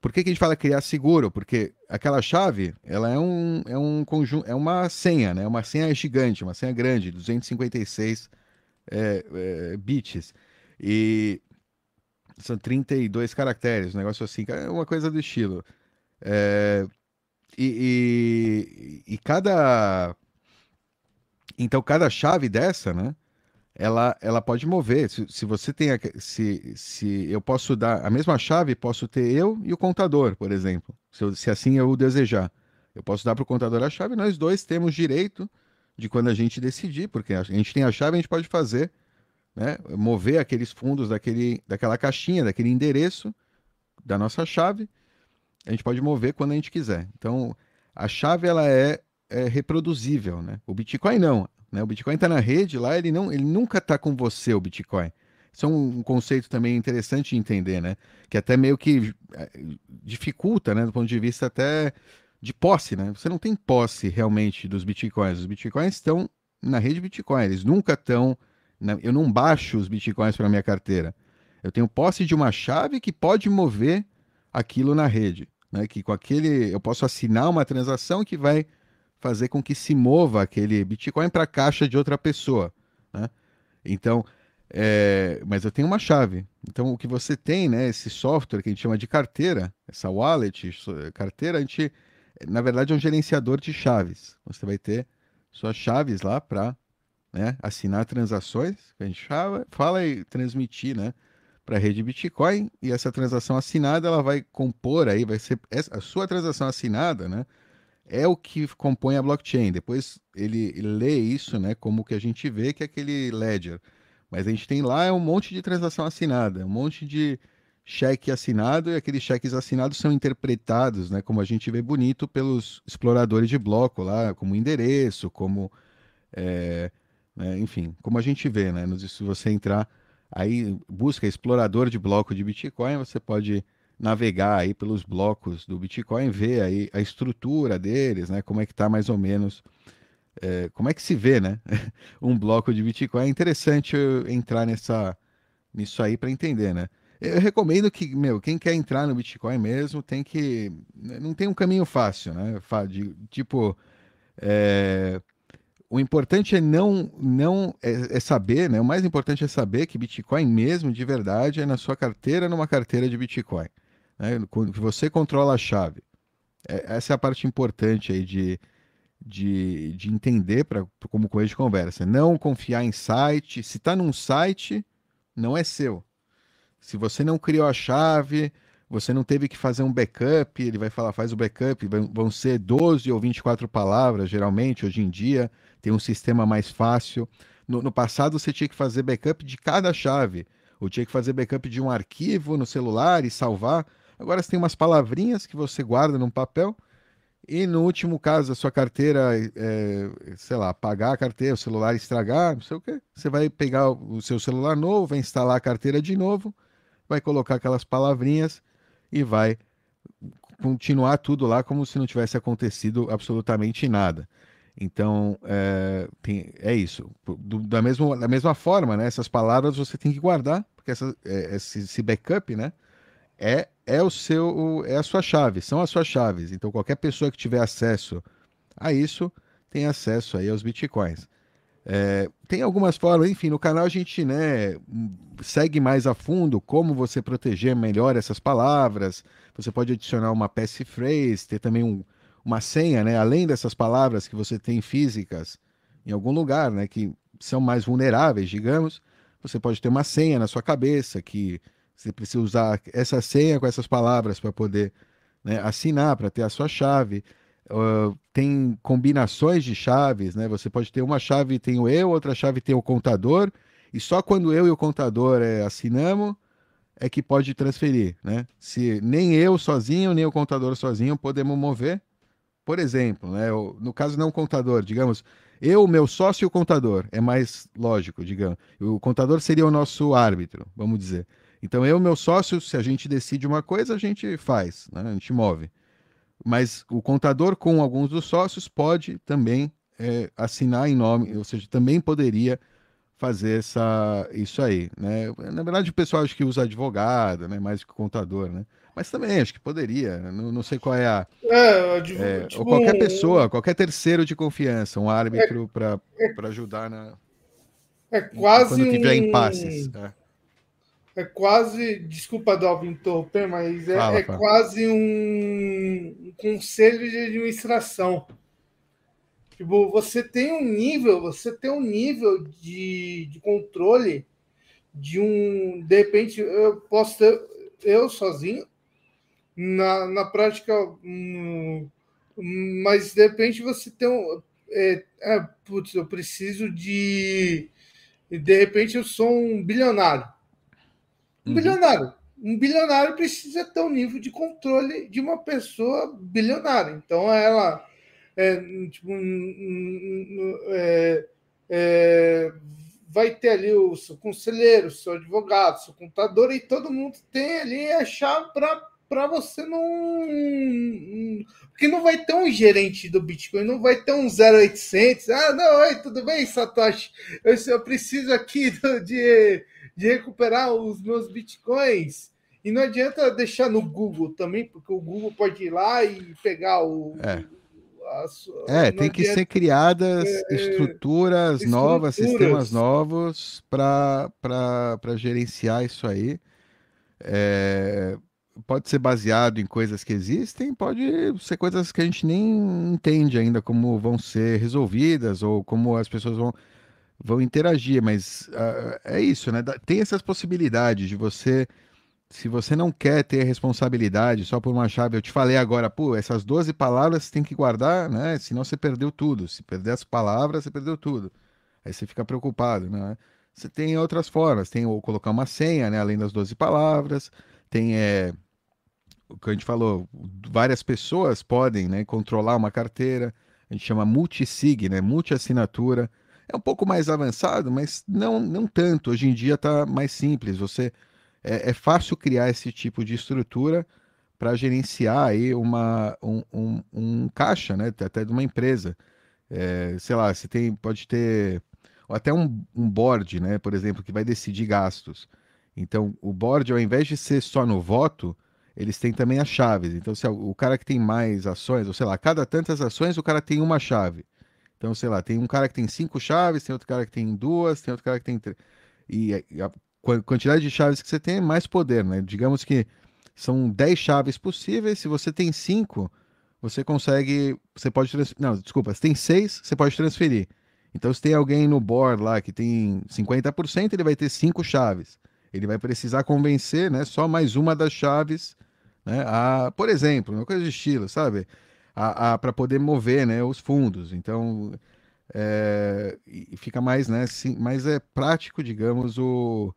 Por que, que a gente fala criar seguro? Porque aquela chave, ela é um, é um conjunto, é uma senha, né? Uma senha gigante, uma senha grande, 256 é, é, bits. E são 32 caracteres, um negócio assim, é uma coisa do estilo. É, e, e, e, cada. Então, cada chave dessa, né? ela, ela pode mover. Se, se você tem. A, se, se eu posso dar a mesma chave, posso ter eu e o contador, por exemplo. Se, eu, se assim eu desejar. Eu posso dar para o contador a chave, nós dois temos direito de quando a gente decidir, porque a gente tem a chave, a gente pode fazer, né, mover aqueles fundos daquele, daquela caixinha, daquele endereço da nossa chave, a gente pode mover quando a gente quiser. Então, a chave ela é, é reproduzível, né? O Bitcoin não. Né? O Bitcoin está na rede lá, ele, não, ele nunca está com você, o Bitcoin. Isso é um, conceito também interessante de entender, né? Que até meio que eh, dificulta, né? Do ponto de vista até de posse, né? Você não tem posse realmente dos Bitcoins. Os Bitcoins estão na rede Bitcoin, eles nunca estão... Eu não baixo os Bitcoins para minha carteira. Eu tenho posse de uma chave que pode mover aquilo na rede. Né? Que com aquele eu posso assinar uma transação que vai fazer com que se mova aquele Bitcoin para a caixa de outra pessoa. Né? Então, é, mas eu tenho uma chave. Então, o que você tem, né, esse software que a gente chama de carteira, essa wallet, carteira, a gente, na verdade, é um gerenciador de chaves. Você vai ter suas chaves lá para né, assinar transações, que a gente fala e transmitir, né, para a rede Bitcoin. E essa transação assinada, ela vai compor aí, vai ser a sua transação assinada, né, é o que compõe a blockchain. Depois ele, lê isso, né, como que a gente vê que é aquele ledger. Mas a gente tem lá um monte de transação assinada, um monte de cheque assinado e aqueles cheques assinados são interpretados, né, como a gente vê bonito pelos exploradores de bloco lá, como endereço, como, é, né, enfim, como a gente vê, né, se você entrar aí busca explorador de bloco de Bitcoin, você pode navegar aí pelos blocos do Bitcoin, ver aí a estrutura deles, né? Como é que está mais ou menos, é, como é que se vê, né? um bloco de Bitcoin. É interessante entrar nessa, nisso aí para entender, né? Eu recomendo que, meu, quem quer entrar no Bitcoin mesmo tem que. Não tem um caminho fácil, né? Tipo. É, o importante é não. não é, é, saber, né? O mais importante é saber que Bitcoin mesmo, de verdade, é na sua carteira, numa carteira de Bitcoin né? você controla a chave. É, essa é a parte importante aí de, de, de entender para como coisa de conversa. Não confiar em site. Se está num site, não é seu. Se você não criou a chave, você não teve que fazer um backup, ele vai falar, faz o backup, vão ser 12 ou 24 palavras, geralmente, hoje em dia, tem um sistema mais fácil. No, no passado, você tinha que fazer backup de cada chave, ou tinha que fazer backup de um arquivo no celular e salvar. Agora você tem umas palavrinhas que você guarda num papel. E no último caso, a sua carteira, é, sei lá, apagar a carteira, o celular estragar, não sei o quê, você vai pegar o seu celular novo, vai instalar a carteira de novo, vai colocar aquelas palavrinhas e vai continuar tudo lá como se não tivesse acontecido absolutamente nada. Então, é, tem, é isso. Do, da, mesma, da mesma forma, né, essas palavras você tem que guardar, porque essa, é, esse, esse backup, né, é é o seu é a sua chave, são as suas chaves. Então qualquer pessoa que tiver acesso a isso tem acesso aí aos bitcoins. É, tem algumas formas, enfim, no canal a gente né, segue mais a fundo como você proteger melhor essas palavras. Você pode adicionar uma passphrase, ter também um, uma senha, né, além dessas palavras que você tem físicas em algum lugar, né, que são mais vulneráveis, digamos. Você pode ter uma senha na sua cabeça que você precisa usar essa senha com essas palavras para poder né, assinar, para ter a sua chave. Uh, tem combinações de chaves, né? Você pode ter uma chave tem o eu, outra chave tem o contador, e só quando eu e o contador é, assinamos é que pode transferir, né? Se nem eu sozinho, nem o contador sozinho podemos mover, por exemplo, né? No caso não contador, digamos, Eu, meu sócio e o contador. É mais lógico, digamos. O contador seria o nosso árbitro, vamos dizer. Então, eu, meu sócio, se a gente decide uma coisa, a gente faz, né? a gente move. Mas o contador, com alguns dos sócios, pode também é, assinar em nome, ou seja, também poderia fazer essa, isso aí, né? Na verdade, o pessoal acho que usa advogado, né? Mais que contador, né? Mas também acho que poderia, não, não sei qual é a. É, é, tipo, ou qualquer pessoa, qualquer terceiro de confiança, um árbitro é, para é, ajudar na. É quase. Quando tiver um... impasses. É. é quase. Desculpa, Dalvin, interromper, mas é, fala, é fala. quase um, um conselho de administração. Tipo, você tem um nível, você tem um nível de, de controle de um. De repente, eu posso ter eu sozinho, na, na prática, um, mas de repente você tem um. É, é, putz, eu preciso de. De repente eu sou um bilionário. Um uhum. bilionário. Um bilionário precisa ter um nível de controle de uma pessoa bilionária. Então ela é, tipo, é, é, vai ter ali o seu conselheiro, o seu advogado, o seu contador, e todo mundo tem ali a chave para você não. Porque não vai ter um gerente do Bitcoin, não vai ter um 0800. Ah, não, oi, tudo bem, Satoshi? Eu, eu preciso aqui de, de recuperar os meus Bitcoins. E não adianta deixar no Google também, porque o Google pode ir lá e pegar o, é é, tem que ser criadas é, estruturas, estruturas novas, sistemas novos para gerenciar isso aí. É, pode ser baseado em coisas que existem, pode ser coisas que a gente nem entende ainda como vão ser resolvidas ou como as pessoas vão, vão interagir, mas uh, é isso, né? Tem essas possibilidades de você se você não quer ter responsabilidade só por uma chave, eu te falei agora, pô, essas 12 palavras você tem que guardar, né? Senão você perdeu tudo. Se perder as palavras, você perdeu tudo. Aí você fica preocupado, né? Você tem outras formas, tem ou colocar uma senha, né? Além das 12 palavras, tem é, o que a gente falou, várias pessoas podem, né, controlar uma carteira. A gente chama multisig, né? Multi-assinatura. É um pouco mais avançado, mas não, não tanto. Hoje em dia está mais simples. Você é, é fácil criar esse tipo de estrutura para gerenciar aí uma, um, um, um, caixa, né? Até de uma empresa. É, sei lá, você tem, pode ter até um, um board, né? Por exemplo, que vai decidir gastos. Então, o board, ao invés de ser só no voto, eles têm também as chaves. Então, se o cara que tem mais ações, ou sei lá, cada tantas ações, o cara tem uma chave. Então, sei lá, tem um cara que tem cinco chaves, tem outro cara que tem duas, tem outro cara que tem três. E a, quantidade de chaves que você tem, mais poder, né? Digamos que são 10 chaves possíveis, se você tem 5, você consegue, você pode transferir, não, desculpa, se tem 6, você pode transferir. Então, se tem alguém no board lá que tem 50%, ele vai ter 5 chaves. Ele vai precisar convencer, né, só mais uma das chaves, né, a, por exemplo, uma coisa de estilo, sabe? Para poder mover, né, os fundos. Então, é, fica mais, né, sim, é prático, digamos, o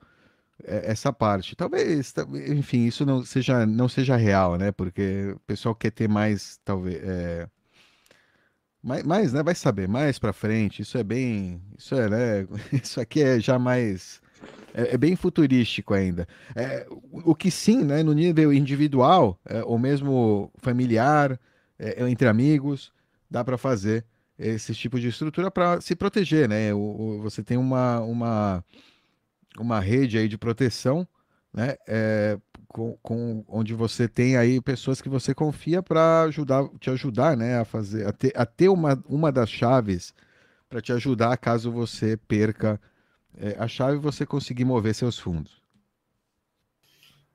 é, essa parte. Talvez, enfim, isso não seja, não seja real, né? Porque o pessoal quer ter mais, talvez, é... mais, né? Vai saber mais para frente. Isso é bem, isso é, né? Isso aqui é já mais é, é bem futurístico ainda. É, o que sim, né? No nível individual é, ou mesmo familiar, é, entre amigos, dá para fazer esse tipo de estrutura para se proteger, né? O, o, você tem uma, uma uma rede aí de proteção, né? É, com, com, onde você tem aí pessoas que você confia para ajudar, te ajudar, né? A fazer, a ter, a ter uma, uma das chaves para te ajudar caso você perca é, a chave e você conseguir mover seus fundos.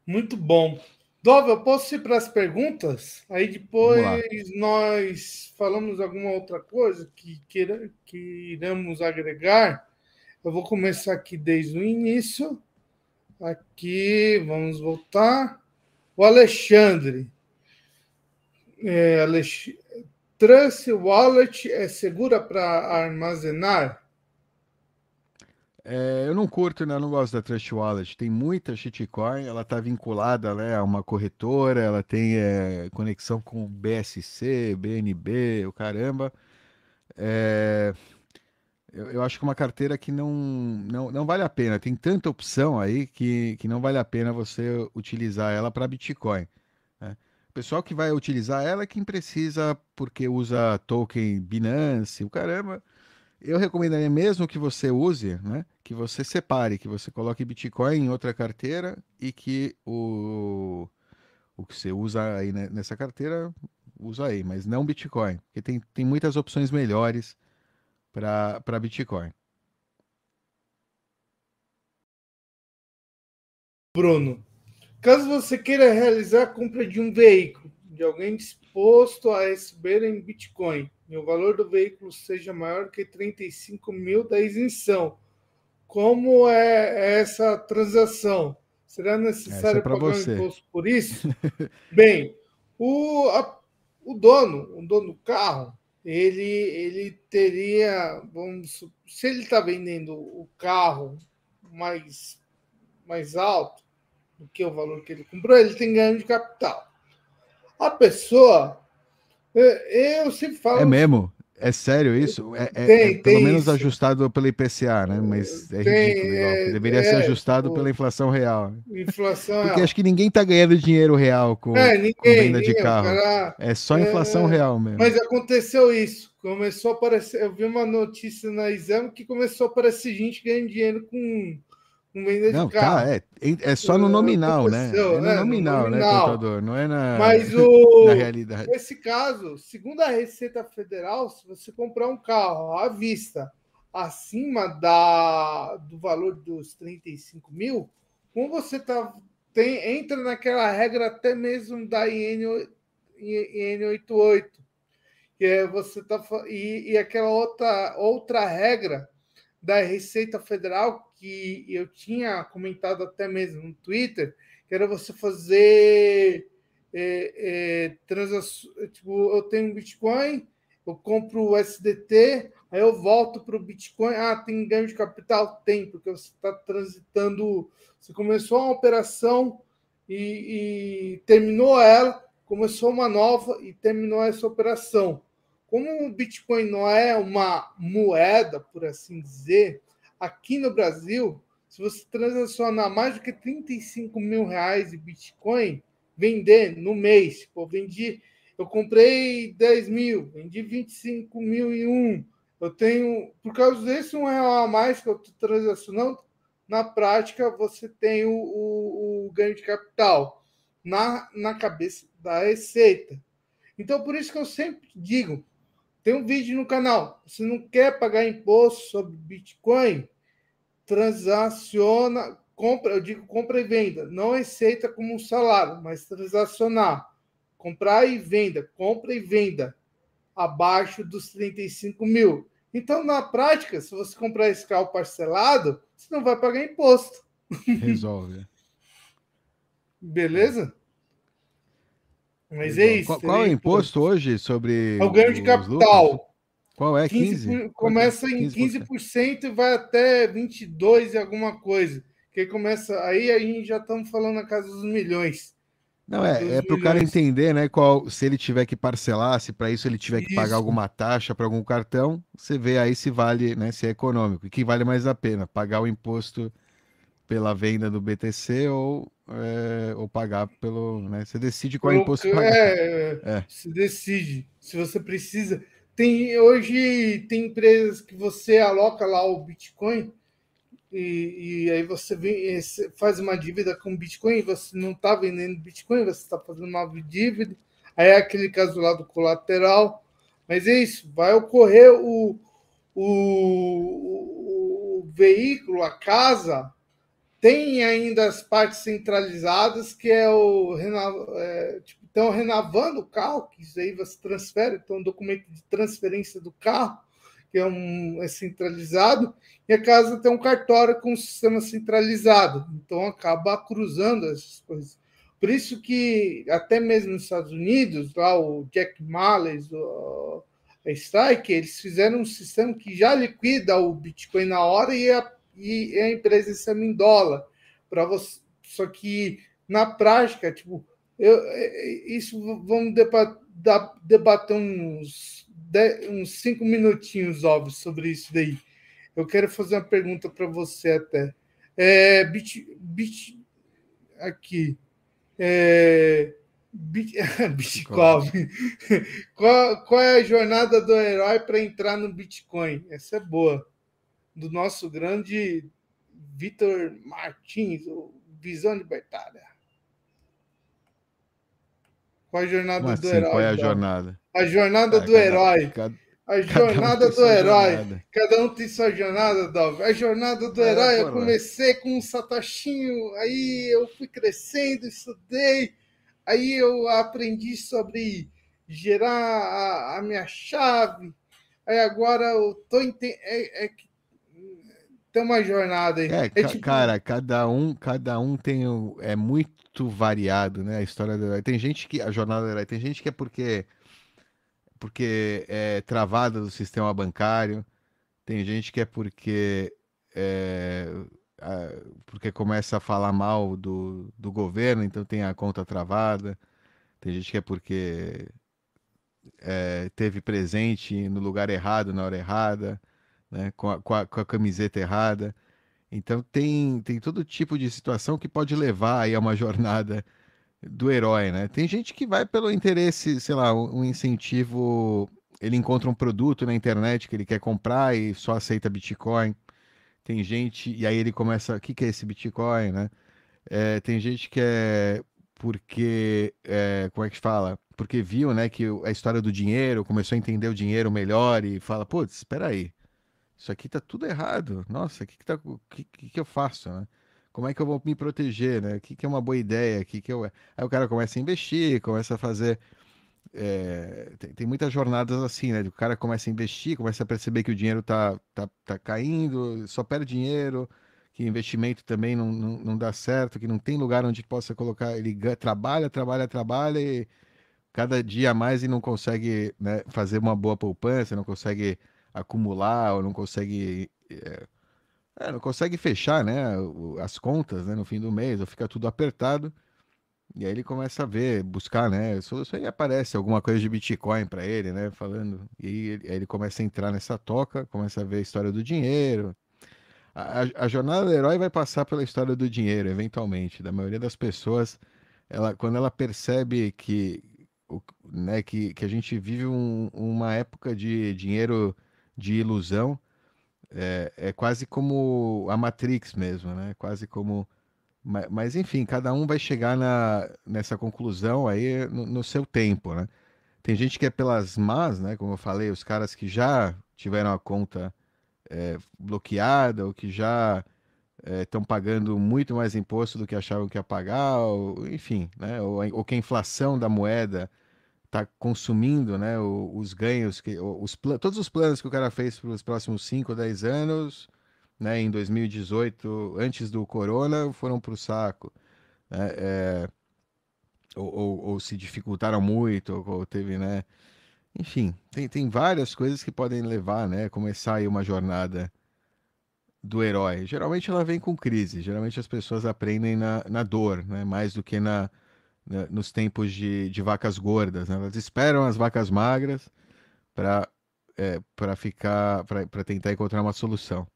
Muito bom. Dova, eu posso ir para as perguntas? Aí depois nós falamos alguma outra coisa que, queira, que iremos agregar. Eu vou começar aqui desde o início. Aqui, vamos voltar. O Alexandre. É, Alex... Trust Wallet é segura para armazenar? É, eu não curto, né? Eu não gosto da Trust Wallet. Tem muita shitcoin, ela está vinculada né, a uma corretora, ela tem é, conexão com BSC, BNB, o caramba. É, eu, eu, acho que uma carteira que não, não, não vale a pena. Tem tanta opção aí que, que não vale a pena você utilizar ela para Bitcoin. Né? O pessoal que vai utilizar ela é quem precisa, porque usa token Binance, o caramba. Eu recomendaria mesmo que você use, né? Que você separe, que você coloque Bitcoin em outra carteira e que o, o que você usa aí nessa carteira, usa aí, mas não Bitcoin, porque tem, tem muitas opções melhores para Bitcoin. Bruno, caso você queira realizar a compra de um veículo de alguém disposto a receber em Bitcoin e o valor do veículo seja maior que 35 mil da isenção, como é essa transação? Será necessário é pagar você. um imposto por isso? Bem, o, a, o dono, o dono do carro, ele, ele teria, vamos, se ele está vendendo o carro mais, mais alto do que o valor que ele comprou, ele tem ganho de capital. A pessoa, eu sempre falo. É mesmo? É sério isso? É, é, tem, é pelo menos isso. ajustado pelo IPCA, né? Mas é tem, ridículo. É, Deveria ser é, ajustado pela inflação real. Inflação Porque real. acho que ninguém está ganhando dinheiro real com, é, ninguém, com venda ninguém, de carro. Cara, é só inflação real mesmo. Mas aconteceu isso. Começou a aparecer. Eu vi uma notícia na exame que começou a aparecer gente ganhando dinheiro com não, de carro. Tá, é, é só no nominal, né? É no, né? nominal, no nominal, né, contador? Não é na, Mas o, na realidade. Nesse caso, segundo a Receita Federal, se você comprar um carro à vista acima da, do valor dos 35 mil, como você tá, tem, entra naquela regra até mesmo da IN, IN88, que é você tá e, e aquela outra outra regra da Receita Federal que eu tinha comentado até mesmo no Twitter, que era você fazer é, é, transações. Tipo, eu tenho Bitcoin, eu compro o SDT, aí eu volto para o Bitcoin. Ah, tem ganho de capital? Tem, porque você está transitando. Você começou uma operação e, e terminou ela, começou uma nova e terminou essa operação. Como o Bitcoin não é uma moeda, por assim dizer, aqui no Brasil, se você transacionar mais do que 35 mil reais de Bitcoin, vender no mês, pô, vendi, eu comprei 10 mil, vendi 25 mil e um, eu tenho, por causa desse um real a mais que eu estou transacionando, na prática você tem o, o, o, ganho de capital na, na cabeça da receita. Então, por isso que eu sempre digo, tem um vídeo no canal, você não quer pagar imposto sobre Bitcoin, transaciona, compra, eu digo compra e venda, não aceita como um salário, mas transacionar, comprar e venda, compra e venda, abaixo dos 35 mil. Então, na prática, se você comprar esse carro parcelado, você não vai pagar imposto. Resolve. Beleza? Mas é isso. Qual, qual é o imposto hoje sobre. É o ganho de capital. Lucros? Qual é? 15? 15 começa em 15%, 15% e vai até 22% e alguma coisa. Que começa. Aí a gente já estamos falando na casa dos milhões. Não, é, é para o cara entender, né? Qual, se ele tiver que parcelar, se para isso ele tiver que isso. pagar alguma taxa para algum cartão, você vê aí se vale, né? Se é econômico. E que vale mais a pena, pagar o imposto pela venda do BTC ou, é, ou pagar pelo. Né, você decide qual é o imposto pagar. É, é, se decide. Se você precisa. Tem, hoje tem empresas que você aloca lá o Bitcoin e, e aí você vem, faz uma dívida com Bitcoin, você não está vendendo Bitcoin, você está fazendo uma dívida. Aí é aquele caso lá do colateral. Mas é isso, vai ocorrer o, o, o veículo, a casa, tem ainda as partes centralizadas, que é o é, tipo, estão renovando o carro, que isso aí você transfere, então um documento de transferência do carro, que é, um, é centralizado, e a casa tem um cartório com um sistema centralizado, então acaba cruzando essas coisas. Por isso que até mesmo nos Estados Unidos, lá o Jack Mallers, o, a Strike, eles fizeram um sistema que já liquida o Bitcoin na hora e a, e a empresa recebe em dólar você. Só que na prática, tipo, eu, é, é, isso vamos debater, uns, uns cinco minutinhos, óbvio, sobre isso daí. Eu quero fazer uma pergunta para você até. É, bit, bit, aqui. É, bit, Bitcoin. qual, qual é a jornada do herói para entrar no Bitcoin? Essa é boa. Do nosso grande Vitor Martins, Visão Libertária. Qual a jornada assim, do herói? Qual é a jornada? A jornada ah, do cada, herói. Cada, a jornada um do herói. Jornada. Cada um tem sua jornada, Dov. A jornada do é, herói, eu comecei com um satoshinho, aí eu fui crescendo, estudei, aí eu aprendi sobre gerar a, a minha chave. Aí agora eu tô entendendo. É, é, tem uma jornada aí. É, é tipo... cara, cada um, cada um tem é muito variado, né? A história do herói. Tem gente que a jornada do herói, tem gente que é porque porque é travada do sistema bancário, tem gente que é porque é, porque começa a falar mal do, do governo, então tem a conta travada. Tem gente que é porque é, teve presente no lugar errado, na hora errada né? com, a, com, a, com a camiseta errada. Então tem, tem todo tipo de situação que pode levar aí a uma jornada do herói, né? Tem gente que vai pelo interesse, sei lá, um incentivo, ele encontra um produto na internet que ele quer comprar e só aceita Bitcoin. Tem gente, e aí ele começa, o que, que é esse Bitcoin, né? É, tem gente que é porque, é, como é que fala? Porque viu, né, que a história do dinheiro, começou a entender o dinheiro melhor e fala, putz, espera aí, isso aqui tá tudo errado. Nossa, que, que, tá, que, que, que eu faço, né? Como é que eu vou me proteger, né? O que, que é uma boa ideia? Que que eu... Aí o cara começa a investir, começa a fazer. É... Tem, tem, muitas jornadas assim, né? O cara começa a investir, começa a perceber que o dinheiro tá, tá, tá caindo, só perde dinheiro, que investimento também não, não, não dá certo, que não tem lugar onde possa colocar. Ele trabalha, trabalha, trabalha e cada dia mais e não consegue né, fazer uma boa poupança, não consegue acumular ou não consegue é, é, não consegue fechar né, as contas né, no fim do mês, ou fica tudo apertado. E aí ele começa a ver, buscar, né? Solução e aparece alguma coisa de Bitcoin para ele, né? Falando. E aí ele, aí começa a entrar nessa toca, começa a ver a história do dinheiro. A, a, a, jornada do herói vai passar pela história do dinheiro, eventualmente. Da maioria das pessoas, ela, quando ela percebe que, né, que, que a gente vive um, uma época de dinheiro de ilusão. É, é quase como a Matrix mesmo, né? Quase como. Mas, mas enfim, cada um vai chegar na, nessa conclusão aí no, no, seu tempo, né? Tem gente que é pelas más, né? Como eu falei, os caras que já tiveram a conta é, bloqueada ou que já estão é, pagando muito mais imposto do que achavam que ia pagar, ou, enfim, né? Ou, ou que a inflação da moeda está consumindo né, os ganhos, que, os, todos os planos que o cara fez para os próximos 5 ou 10 anos, né, em 2018, antes do corona, foram para o saco. Né, é, ou, ou, ou, se dificultaram muito, ou, ou, teve, né? Enfim, tem, tem várias coisas que podem levar, né? Começar aí uma jornada do herói. Geralmente ela vem com crise, geralmente as pessoas aprendem na, na dor, né? Mais do que na, né, nos tempos de, de vacas gordas. Né? Elas esperam as vacas magras para é, para ficar para tentar encontrar uma solução.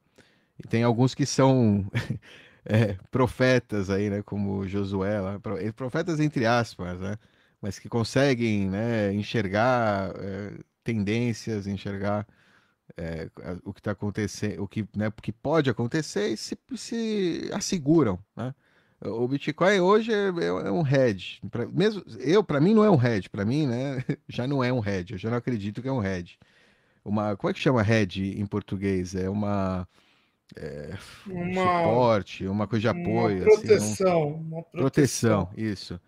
E tem alguns que são é, profetas aí, né, como Josué, lá, profetas entre aspas, né, mas que conseguem, né, enxergar é, tendências, enxergar é, o que está acontecendo, o que, né, que pode acontecer e se, se asseguram, né? O Bitcoin hoje é, é, é um hedge. Pra, mesmo eu, para mim, não é um hedge. Para mim, né, já não é um hedge. Eu já não acredito que é um hedge. Uma, como é que chama hedge em português? É uma é, um uma, suporte, uma coisa de apoio. Uma proteção. Assim, um, uma proteção. proteção. isso.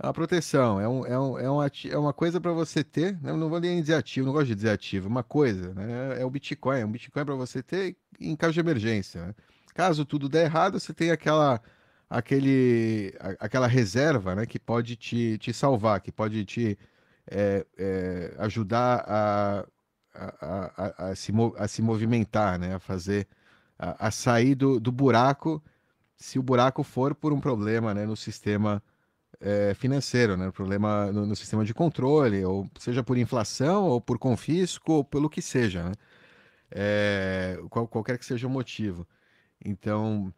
É uma proteção, é, um, é, um, é, uma, é uma coisa para você ter, né? não vou nem dizer ativo, não gosto de dizer ativo, uma coisa, né? é o Bitcoin, é um Bitcoin para você ter em caso de emergência. Né? Caso tudo der errado, você tem aquela aquele, aquela reserva né, que pode te, te salvar, que pode te é, é, ajudar a, a, a, a, se, a se movimentar, né, a fazer, a, a sair do, do buraco, se o buraco for por um problema né, no sistema é, financeiro, né, problema no, no, sistema de controle, ou seja por inflação, ou por confisco, ou pelo que seja. Né? é, qual, qualquer que seja o motivo. Então,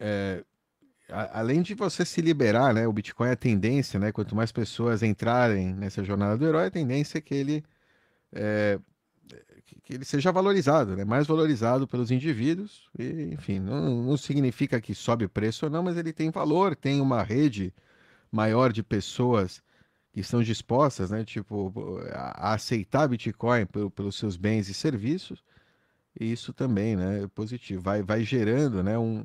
é, a, além de você se liberar, né, o Bitcoin é a tendência, né, quanto mais pessoas entrarem nessa jornada do herói, a tendência é que ele é, que ele seja valorizado, né? mais valorizado pelos indivíduos. E, enfim, não, não significa que sobe o preço ou não, mas ele tem valor, tem uma rede maior de pessoas que estão dispostas, né, tipo, a, aceitar Bitcoin pelos seus bens e serviços. E isso também, né, é positivo. Vai, vai gerando, né, um,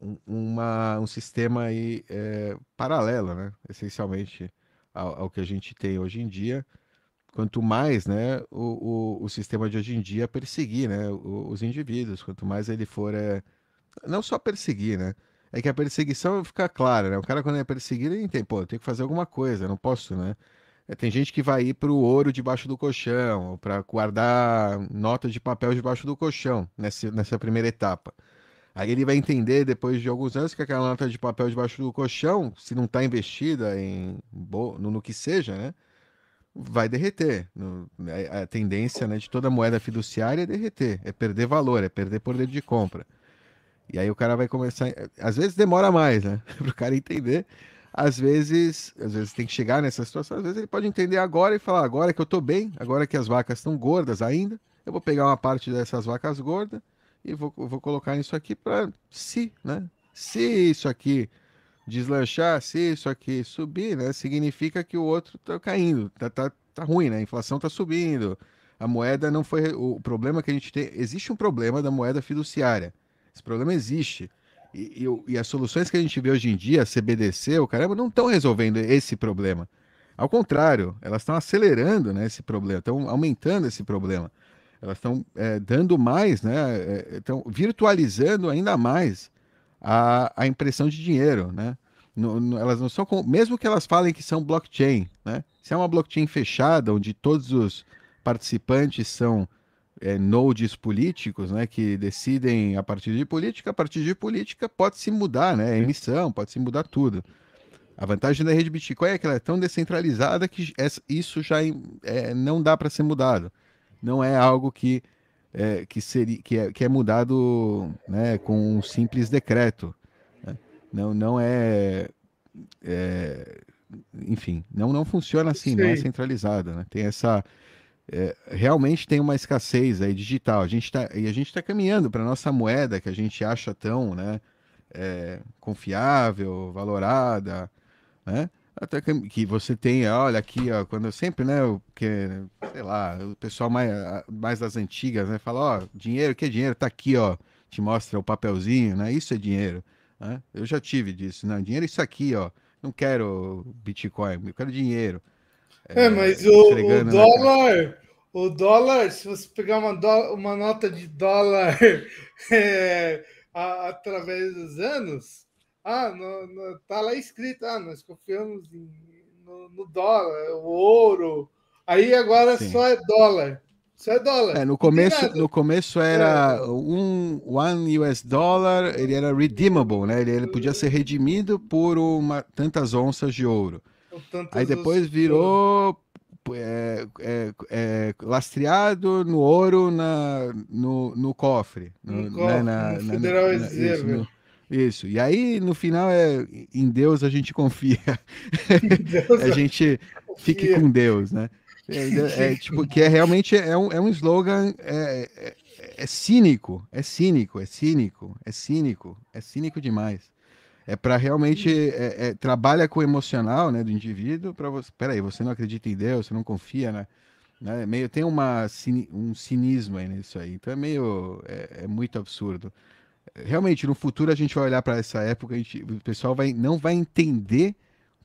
um, uma, um sistema aí, é, paralelo, né, essencialmente ao, ao que a gente tem hoje em dia quanto mais né, o, o, o, sistema de hoje em dia perseguir né, os indivíduos, quanto mais ele for. É... Não só perseguir, né? É que a perseguição fica clara, né? O cara, quando é perseguido, ele tem, pô, tenho que fazer alguma coisa, não posso, né? É, tem gente que vai ir para o ouro debaixo do colchão, para guardar nota de papel debaixo do colchão, nessa, nessa primeira etapa. Aí ele vai entender, depois de alguns anos, que aquela nota de papel debaixo do colchão, se não está investida em no, no que seja, né? vai derreter. No, a, a, tendência né, de toda moeda fiduciária é derreter, é perder valor, é perder poder de compra. E aí o cara vai começar. Às vezes demora mais, né? Para o cara entender. Às vezes, às vezes tem que chegar nessa situação, às vezes ele pode entender agora e falar, agora que eu estou bem, agora que as vacas estão gordas ainda, eu vou pegar uma parte dessas vacas gordas e vou, vou colocar isso aqui para se, né? Se isso aqui deslanchar, se isso aqui subir, né, significa que o outro está caindo, tá, tá, tá ruim, né? A inflação está subindo, a moeda não foi. O problema que a gente tem. Existe um problema da moeda fiduciária. Esse problema existe. E, e, e as soluções que a gente vê hoje em dia, CBDC, o caramba, não estão resolvendo esse problema. Ao contrário, elas estão acelerando né, esse problema, estão aumentando esse problema. Elas estão é, dando mais, né? Estão é, virtualizando ainda mais a, a impressão de dinheiro, né? No, no, elas não são, com, mesmo que elas falem que são blockchain, né? Se é uma blockchain fechada, onde todos os participantes são é, nodes políticos, né? Que decidem a partir de política, a partir de política pode se mudar, né? emissão, pode se mudar tudo. A vantagem da rede Bitcoin é que ela é tão descentralizada que isso já é, não dá para ser mudado. Não é algo que é, que, seria, que, é, que é mudado né, com um simples decreto. Né? Não, não é, é, Enfim, não, não funciona assim, Sim. não é centralizado. Né? Tem essa. É, realmente tem uma escassez aí digital. A gente tá, e a gente está caminhando para a nossa moeda, que a gente acha tão né, é, confiável, valorada. Né? Até que, que, você tenha, olha aqui, ó, quando eu sempre, né, que, sei lá, o pessoal mais, mais das antigas, né, fala, ó, dinheiro, que é dinheiro? Tá aqui, ó, te mostra o papelzinho, né, isso é dinheiro, né? Eu já tive disso, não, dinheiro é isso aqui, ó, não quero Bitcoin, eu quero dinheiro. É, é mas o, o dólar, o dólar, se você pegar uma, do, uma nota de dólar é, a, através dos anos, ah, no, no, tá lá escrito, ah, nós confiamos em, no, no, dólar, o ouro. Aí agora Sim. só é dólar. Só é dólar. É, no começo, no começo era é. um one US dollar, ele era redeemable, né? Ele, ele podia ser redimido por uma, tantas onças de ouro. Aí depois virou é, é, é, lastreado no ouro na, no, no cofre. No, no, cofre, né, na, no Federal Reserve. Isso. E aí, no final, é em Deus a gente confia. A gente confia. fique com Deus, né? É, é, tipo, que é realmente é um, é um slogan é, é, é, cínico, é cínico, é cínico, é cínico, é cínico demais. É para realmente é, é, trabalha com o emocional, né, do indivíduo. Para você, peraí, você não acredita em Deus, você não confia, né? né meio tem uma um cinismo aí nisso aí. Então é meio é, é muito absurdo realmente, no futuro a gente vai olhar para essa época, gente, o pessoal vai, não vai entender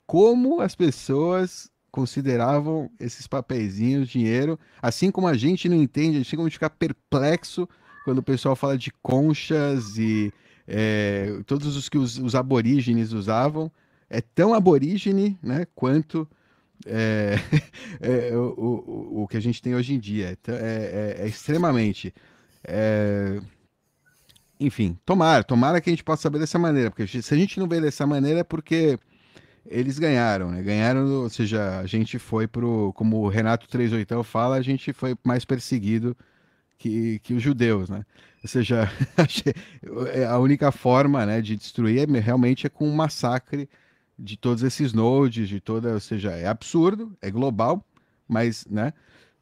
como as pessoas consideravam esses papeizinhos, dinheiro, assim como a gente não entende, a gente tem como ficar perplexo quando o pessoal fala de conchas e é, todos os que os, os, aborígenes usavam. É tão aborígene né, quanto é, é, o, o, o, que a gente tem hoje em dia. É, é, é extremamente. Enfim, tomara, tomara que a gente possa saber dessa maneira, porque se a gente não vê dessa maneira é porque eles ganharam, né? Ganharam, ou seja, a gente foi pro, como o Renato 38 fala, a gente foi mais perseguido que, que os judeus, né? Ou seja, é, a única forma né, de destruir é, realmente é com um massacre de todos esses nodes, de toda, ou seja, é absurdo, é global, mas, né,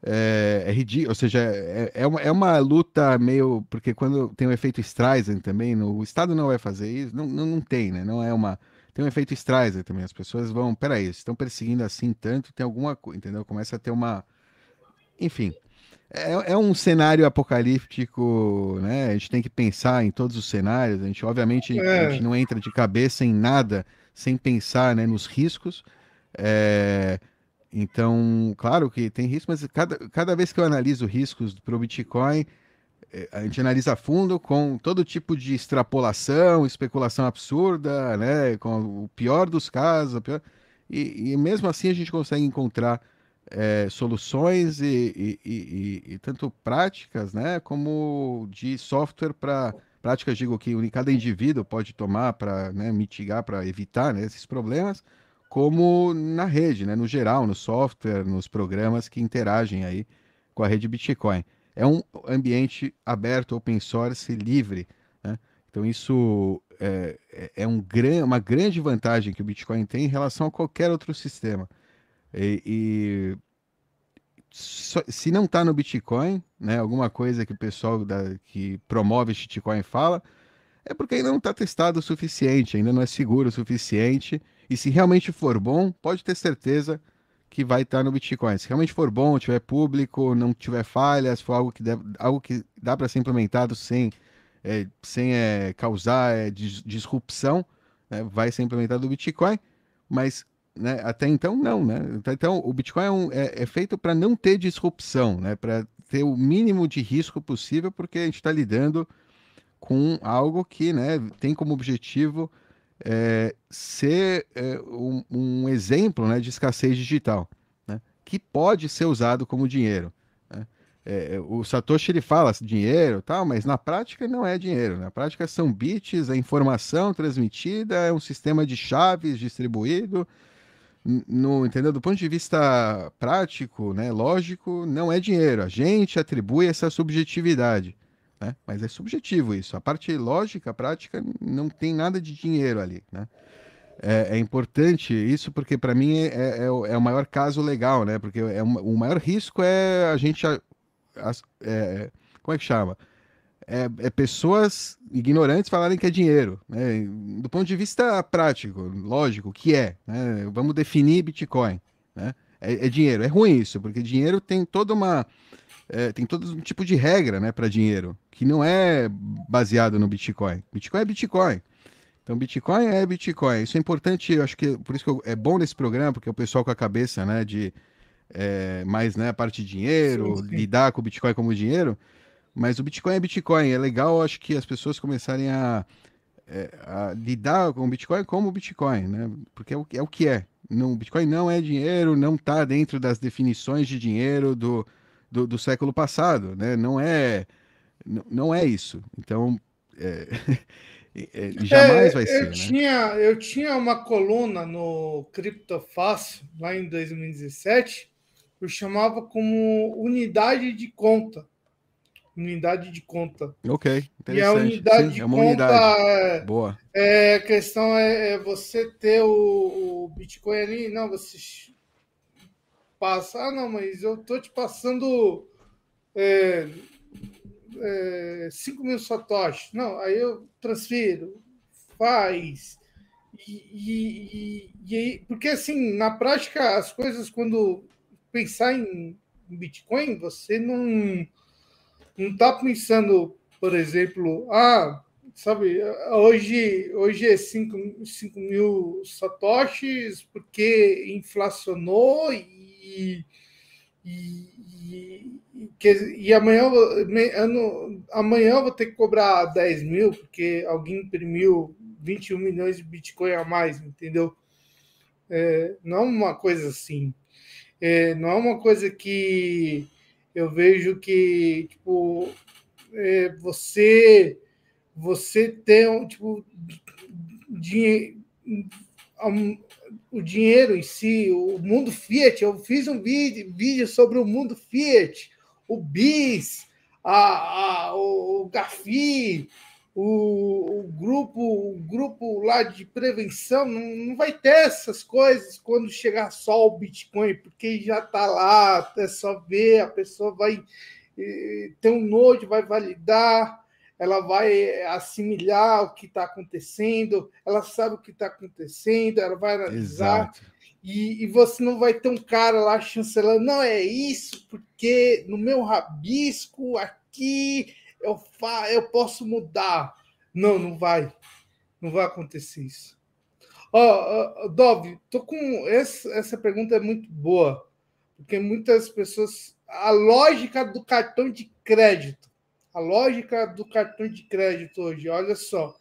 é, é ridículo, ou seja, é, é, uma, é uma luta meio, porque quando tem o efeito Streisand também, no, o Estado não vai fazer isso, não, não, não tem, né, não é uma, tem um efeito Streisand também, as pessoas vão, peraí, estão perseguindo assim tanto, tem alguma coisa, entendeu, começa a ter uma, enfim, é, é, um cenário apocalíptico, né? A gente tem que pensar em todos os cenários. A gente, obviamente, é. a gente não entra de cabeça em nada sem pensar né, nos riscos. É, então, claro que tem risco, mas cada, cada vez que eu analiso riscos para o Bitcoin, é, a gente analisa a fundo com todo tipo de extrapolação, especulação absurda, né? Com o pior dos casos, pior... E, e mesmo assim a gente consegue encontrar é, soluções e, e, e, e, tanto práticas, né, como de software para práticas, digo que cada indivíduo pode tomar para né, mitigar, para evitar né, esses problemas, como na rede, né, no geral, no software, nos programas que interagem aí com a rede Bitcoin. É um ambiente aberto, open source, livre. Né? Então isso é, é, é um gran, uma grande vantagem que o Bitcoin tem em relação a qualquer outro sistema. E, e se não está no Bitcoin, né, alguma coisa que o pessoal da, que promove Bitcoin fala, é porque ainda não está testado o suficiente, ainda não é seguro o suficiente. E se realmente for bom, pode ter certeza que vai estar no Bitcoin. Se realmente for bom, tiver público, não tiver falhas, for algo que, deve, algo que dá para ser implementado sem, é, sem é, causar é, disrupção, né, vai ser implementado no Bitcoin. Mas né? Até então, não, né? Então, o Bitcoin é, um, é, é feito para não ter disrupção, né? Para ter o mínimo de risco possível, porque a gente está lidando com algo que né, tem como objetivo é, ser é, um, um, exemplo né, de escassez digital, né, que pode ser usado como dinheiro. Né? É, o Satoshi ele fala dinheiro, tal, mas na prática não é dinheiro. Na prática são bits, a informação transmitida, é um sistema de chaves distribuído no, entendeu? Do ponto de vista prático, né, lógico, não é dinheiro. A gente atribui essa subjetividade, né? Mas é subjetivo isso. A parte lógica, prática, não tem nada de dinheiro ali, né? É, é importante isso porque para mim é, é, é, o maior caso legal, né? Porque é o maior risco é a gente, a, a, é, como é que chama? é, é, pessoas ignorantes falarem que é dinheiro. Né? Do ponto de vista prático, lógico, que é. Né? Vamos definir Bitcoin. Né? É, é, dinheiro. É ruim isso, porque dinheiro tem toda uma. É, tem todo um tipo de regra né, para dinheiro, que não é baseado no Bitcoin. Bitcoin é Bitcoin. Então, Bitcoin é Bitcoin. Isso é importante, eu acho que por isso que eu, é bom nesse programa, porque o pessoal com a cabeça né, de é, mais né, a parte de dinheiro, sim, sim. lidar com o Bitcoin como dinheiro, mas o Bitcoin é Bitcoin. É legal, acho que as pessoas começarem a, é, a lidar com o Bitcoin como o Bitcoin, né? Porque é o, é o que é. Não, Bitcoin não é dinheiro, não está dentro das definições de dinheiro do, do, do, século passado, né? Não é, não, é isso. Então, é, é, jamais vai ser. Eu, né? tinha, eu tinha uma coluna no Criptofácil, lá em 2017, eu chamava como unidade de conta unidade de conta. Ok, E a unidade Sim, de é conta unidade. É, Boa. É, a questão é, é você ter o, o, Bitcoin ali, não, você passa, ah, não, mas eu tô te passando é, é, 5 mil satoshis. Não, aí eu transfiro, faz. E, e, e, porque assim, na prática, as coisas, quando pensar em Bitcoin, você não não está pensando, por exemplo, ah, sabe, hoje, hoje é 5 mil satoshis porque inflacionou e, e, e, e amanhã, ano, amanhã eu vou ter que cobrar 10 mil porque alguém imprimiu 21 milhões de Bitcoin a mais, entendeu? É, não é uma coisa assim. É, não é uma coisa que eu vejo que tipo, é, você você tem tipo, um, o dinheiro em si, o mundo Fiat. Eu fiz um vídeo, vídeo sobre o mundo Fiat, o BIS, a, a, o Gafi, o, o, grupo, o grupo lá de prevenção, não, não vai ter essas coisas quando chegar só o Bitcoin, porque já está lá, é só ver, a pessoa vai ter um node, vai validar, ela vai assimilar o que está acontecendo, ela sabe o que está acontecendo, ela vai analisar. E, e, você não vai ter um cara lá chancelando, não é isso, porque no meu rabisco aqui eu, fa eu posso mudar. Não, não vai. Não vai acontecer isso. Ó, oh, oh, Dov, tô com essa, essa pergunta é muito boa, porque muitas pessoas a lógica do cartão de crédito. A lógica do cartão de crédito hoje, olha só,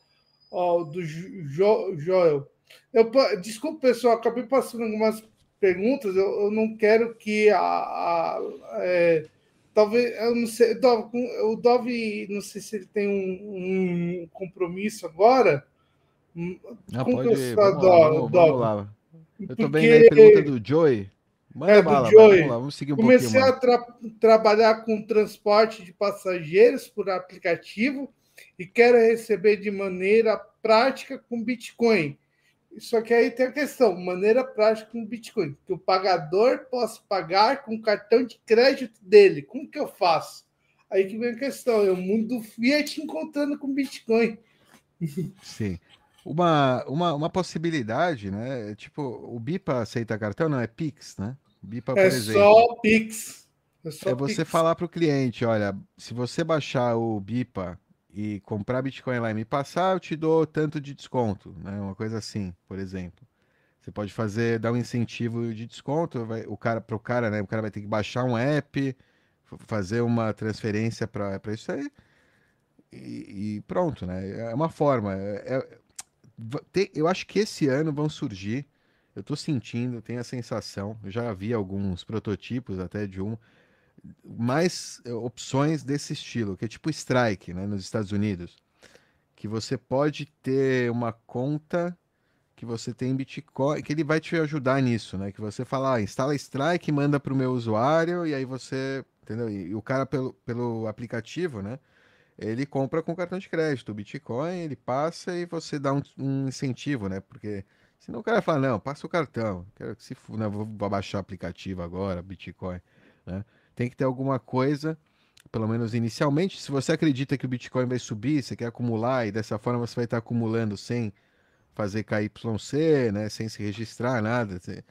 ó, do jo, Joel. Eu, desculpa, pessoal, acabei passando algumas perguntas. Eu, eu não quero que a, a é, talvez eu não sei, Dove, o Dove, não sei se ele tem um, um compromisso agora. Não, pode, vamos, lá, vamos, vamos lá. Eu Porque... também na pergunta do Joey. Manda é, bala, Joey. Vamos lá, vamos seguir um Comecei a tra trabalhar com transporte de passageiros por aplicativo e quero receber de maneira prática com Bitcoin. Só que aí tem a questão, maneira prática com Bitcoin, que o pagador possa pagar com o cartão de crédito dele. Como que eu faço? Aí que vem a questão, é o mundo do Fiat encontrando com Bitcoin. Sim. Uma, uma, uma possibilidade, né? Tipo, o BIPA aceita cartão, não é Pix, né? BIPA, é exemplo, só Pix. É, só é você Pix. falar para o cliente, olha, se você baixar o BIPA e comprar Bitcoin lá e me passar, eu te dou tanto de desconto, né? Uma coisa assim, por exemplo. Você pode fazer, dar um incentivo de desconto, vai, o cara para o cara, né? O cara vai ter que baixar um app, fazer uma transferência para isso aí e, e, pronto, né? É uma forma. É, é, eu acho que esse ano vão surgir eu estou sentindo, tenho a sensação, já vi alguns prototipos até de um, mais eh, opções desse estilo, que é tipo Strike, né, nos Estados Unidos, que você pode ter uma conta que você tem Bitcoin, que ele vai te ajudar nisso, né? Que você fala, ah, instala Strike, manda para o meu usuário e aí você, entendeu? E, e, o cara pelo, pelo aplicativo, né? Ele compra com cartão de crédito, o Bitcoin, ele passa e você dá um, um incentivo, né? Porque Senão o cara fala, não, passa o cartão, quero que se não, vou baixar o aplicativo agora, Bitcoin, né? Tem que ter alguma coisa, pelo menos inicialmente, se você acredita que o Bitcoin vai subir, você quer acumular e dessa forma você vai estar acumulando sem fazer KYC, né, sem se registrar, nada, você,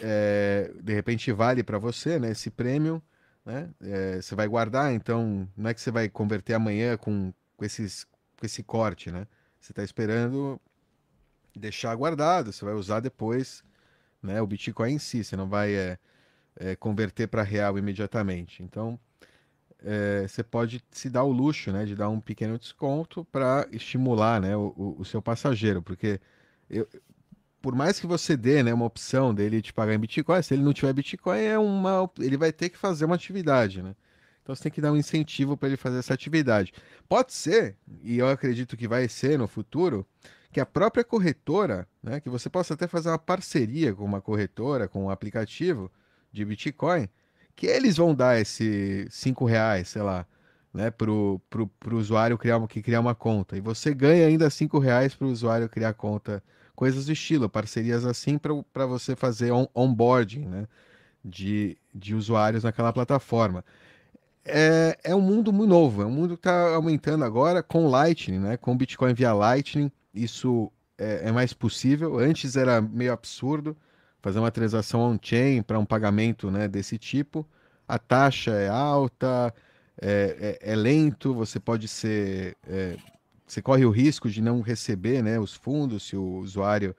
é, de repente vale para você, né, esse prêmio, né, é, você vai guardar, então não é que você vai converter amanhã com, com, esses, com esse corte, né, você está esperando deixar guardado, você vai usar depois né, o Bitcoin em si, você não vai é, é, converter para real imediatamente. Então, é, você pode se dar o luxo né, de dar um pequeno desconto para estimular né, o, o, seu passageiro, porque eu, por mais que você dê né, uma opção dele te pagar em Bitcoin, se ele não tiver Bitcoin, é uma, ele vai ter que fazer uma atividade. Né? Então você tem que dar um incentivo para ele fazer essa atividade. Pode ser, e eu acredito que vai ser no futuro, que a própria corretora, né, que você possa até fazer uma parceria com uma corretora, com um aplicativo de Bitcoin, que eles vão dar esse cinco reais, sei lá, né, pro, pro, pro usuário criar que criar uma conta. E você ganha ainda cinco reais para o usuário criar conta. Coisas do estilo, parcerias assim para você fazer on, onboarding né, de, de usuários naquela plataforma. É, é um mundo muito novo, é um mundo que está aumentando agora com Lightning, né, com Bitcoin via Lightning isso é, é mais possível. Antes era meio absurdo fazer uma transação on-chain para um pagamento né, desse tipo. A taxa é alta, é, é, é lento, você pode ser. É, você corre o risco de não receber né, os fundos se o usuário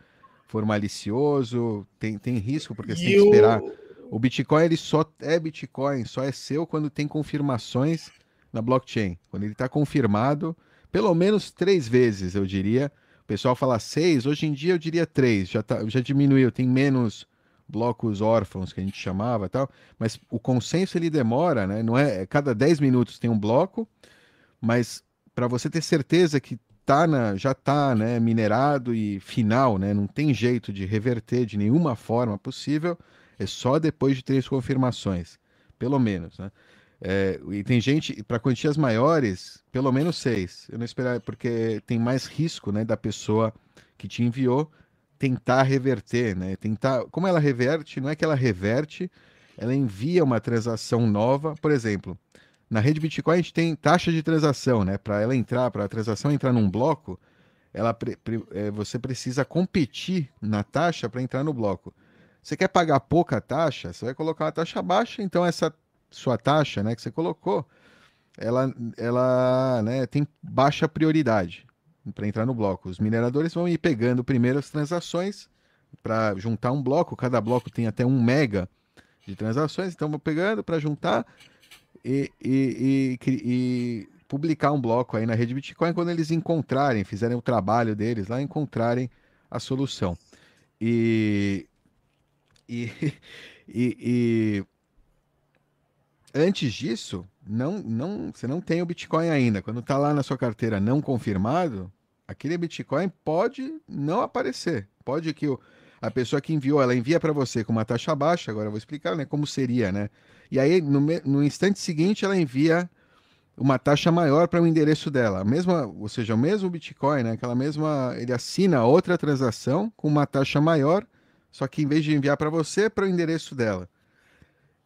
for malicioso, tem, tem risco, porque você e tem que esperar. O... o Bitcoin ele só é Bitcoin, só é seu quando tem confirmações na blockchain. Quando ele está confirmado, pelo menos três vezes, eu diria, o pessoal fala seis, hoje em dia eu diria três, já, tá, já diminuiu, tem menos blocos órfãos que a gente chamava tal, mas o consenso ele demora, né? Não é, cada 10 minutos tem um bloco, mas para você ter certeza que tá na, já está né, minerado e final, né? Não tem jeito de reverter de nenhuma forma possível, é só depois de três confirmações, pelo menos, né? É, e tem gente, para quantias maiores, pelo menos seis. Eu não esperava, porque tem mais risco né, da pessoa que te enviou tentar reverter, né? Tentar. Como ela reverte, não é que ela reverte, ela envia uma transação nova. Por exemplo, na rede Bitcoin a gente tem taxa de transação, né? Para ela entrar, para a transação entrar num bloco, ela pre, pre, é, você precisa competir na taxa para entrar no bloco. Você quer pagar pouca taxa, você vai colocar uma taxa baixa, então essa sua taxa, né, que você colocou, ela, ela né, tem baixa prioridade para entrar no bloco. Os mineradores vão ir pegando primeiro as transações para juntar um bloco, cada bloco tem até um mega de transações, então vão pegando para juntar e, e, e, e, publicar um bloco aí na rede Bitcoin quando eles encontrarem, fizerem o trabalho deles lá, encontrarem a solução. E, e, e, antes disso, não, não, você não tem o Bitcoin ainda. Quando está lá na sua carteira não confirmado, aquele Bitcoin pode não aparecer. Pode que o, a pessoa que enviou, ela envia para você com uma taxa baixa, agora eu vou explicar né, como seria, né? E aí, no, no instante seguinte, ela envia uma taxa maior para o endereço dela. A mesma, ou seja, o mesmo Bitcoin, né? Aquela mesma, ele assina outra transação com uma taxa maior, só que em vez de enviar para você, para o endereço dela.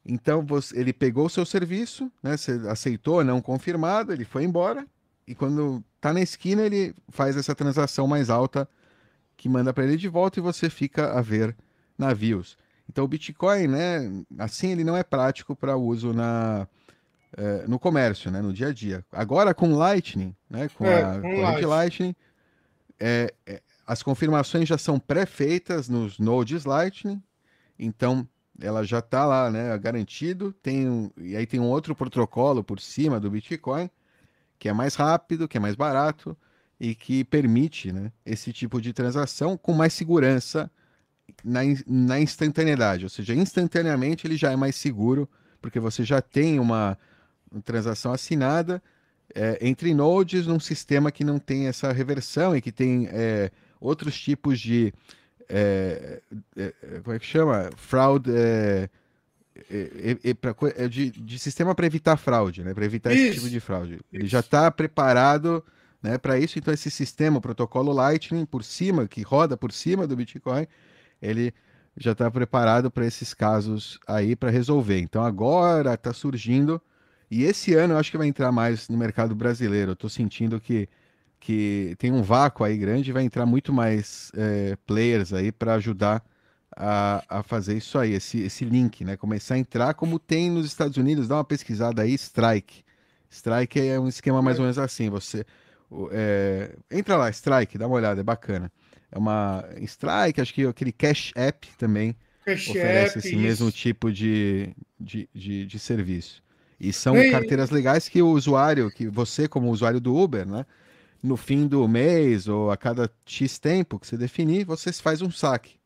Então você, ele pegou o seu serviço, né? Você aceitou, não confirmado, ele foi embora e quando tá na esquina ele faz essa transação mais alta que manda para ele de volta e você fica a ver navios. Então o Bitcoin, né? Assim ele não é prático para uso na é, no comércio, né? No dia a dia. Agora com Lightning, né? Com é, a corrente Lightning, é, é, as confirmações já são pré-feitas nos nodes Lightning. Então ela já está lá, né, garantido. Tem um, e aí tem um outro protocolo por cima do Bitcoin que é mais rápido, que é mais barato e que permite, né, esse tipo de transação com mais segurança na, na instantaneidade, ou seja, instantaneamente ele já é mais seguro porque você já tem uma, transação assinada é, entre nodes num sistema que não tem essa reversão e que tem é, outros tipos de é, é, é, como é que chama? Fraude. É, pra, de, de, sistema para evitar fraude, né? Para evitar isso. esse tipo de fraude. Ele já está preparado né, para isso, então esse sistema, o protocolo Lightning por cima, que roda por cima do Bitcoin, ele já está preparado para esses casos aí para resolver. Então agora está surgindo, e esse ano eu acho que vai entrar mais no mercado brasileiro. Estou sentindo que que tem um vácuo aí grande, vai entrar muito mais é, players aí para ajudar a, a fazer isso aí, esse, esse link, né? Começar a entrar como tem nos Estados Unidos, dá uma pesquisada aí, Strike. Strike é um esquema mais ou menos assim, você é, entra lá, Strike, dá uma olhada, é bacana. É uma Strike, acho que aquele Cash App também Cash oferece App, esse isso. mesmo tipo de, de, de, de serviço. E são Ei. carteiras legais que o usuário, que você como usuário do Uber, né? no fim do mês ou a cada X tempo que você definir, você faz um saque.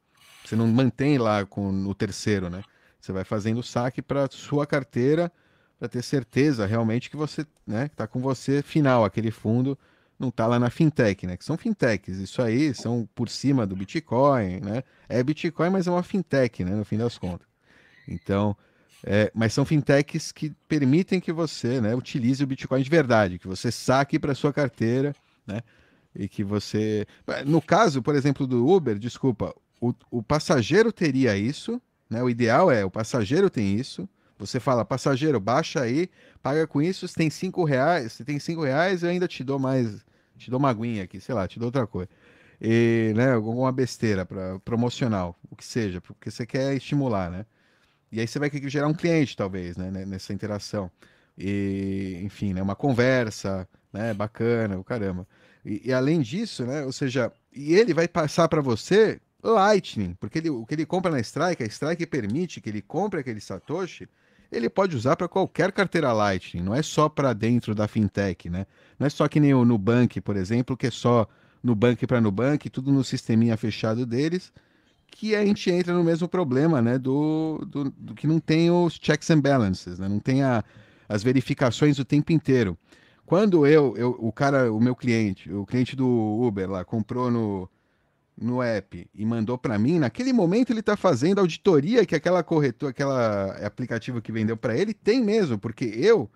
Você não mantém lá com o terceiro, né? Você vai fazendo o saque para sua carteira para ter certeza realmente que você, né, está com você final, aquele fundo não está lá na fintech, né? Que são fintechs, isso aí são por cima do Bitcoin, né? É Bitcoin, mas é uma fintech, né? No fim das contas. Então, é, mas são fintechs que permitem que você né, utilize o Bitcoin de verdade, que você saque para sua carteira, né? E que você. No caso, por exemplo, do Uber, desculpa, o, o passageiro teria isso, né? O ideal é o passageiro tem isso. Você fala, passageiro, baixa aí, paga com isso, você tem cinco reais, você tem cinco reais, eu ainda te dou mais, te dou uma aguinha aqui, sei lá, te dou outra coisa. E, né, alguma besteira para promocional, o que seja, porque você quer estimular, né? E aí você vai gerar um cliente, talvez, né, nessa interação. E, enfim, né, uma conversa, né, bacana, o caramba. E, e, além disso, né, ou seja, e ele vai passar para você Lightning, porque ele, o que ele compra na Strike, a Strike permite que ele compre aquele Satoshi, ele pode usar para qualquer carteira Lightning, não é só para dentro da fintech, né? Não é só que nem o Nubank, por exemplo, que é só Nubank para Nubank, tudo no sisteminha fechado deles que a gente entra no mesmo problema, né? Do, do, do que não tem os checks and balances, né? Não tem a, as verificações o tempo inteiro. Quando eu, eu, o cara, o meu cliente, o cliente do Uber lá, comprou no, no app e mandou para mim, naquele momento ele está fazendo auditoria que aquela corretora, aquela aplicativo que vendeu para ele tem mesmo, porque eu,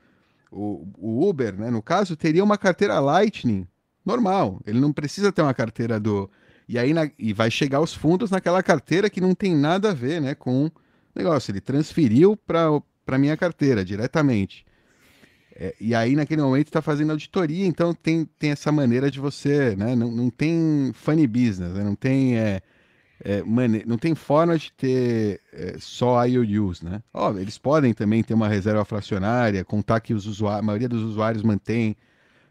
o, o, Uber, né, no caso, teria uma carteira Lightning normal. Ele não precisa ter uma carteira do. E aí na... e vai chegar os fundos naquela carteira que não tem nada a ver, né, com o negócio. Ele transferiu para para minha carteira diretamente. É, e aí, naquele momento, está fazendo auditoria, então tem, tem essa maneira de você, né? Não, não tem funny business, né? não tem. É, é, mane... não tem forma de ter é, só IOUs, né? Ó, eles podem também ter uma reserva fracionária, contar que os usuários, a maioria dos usuários mantém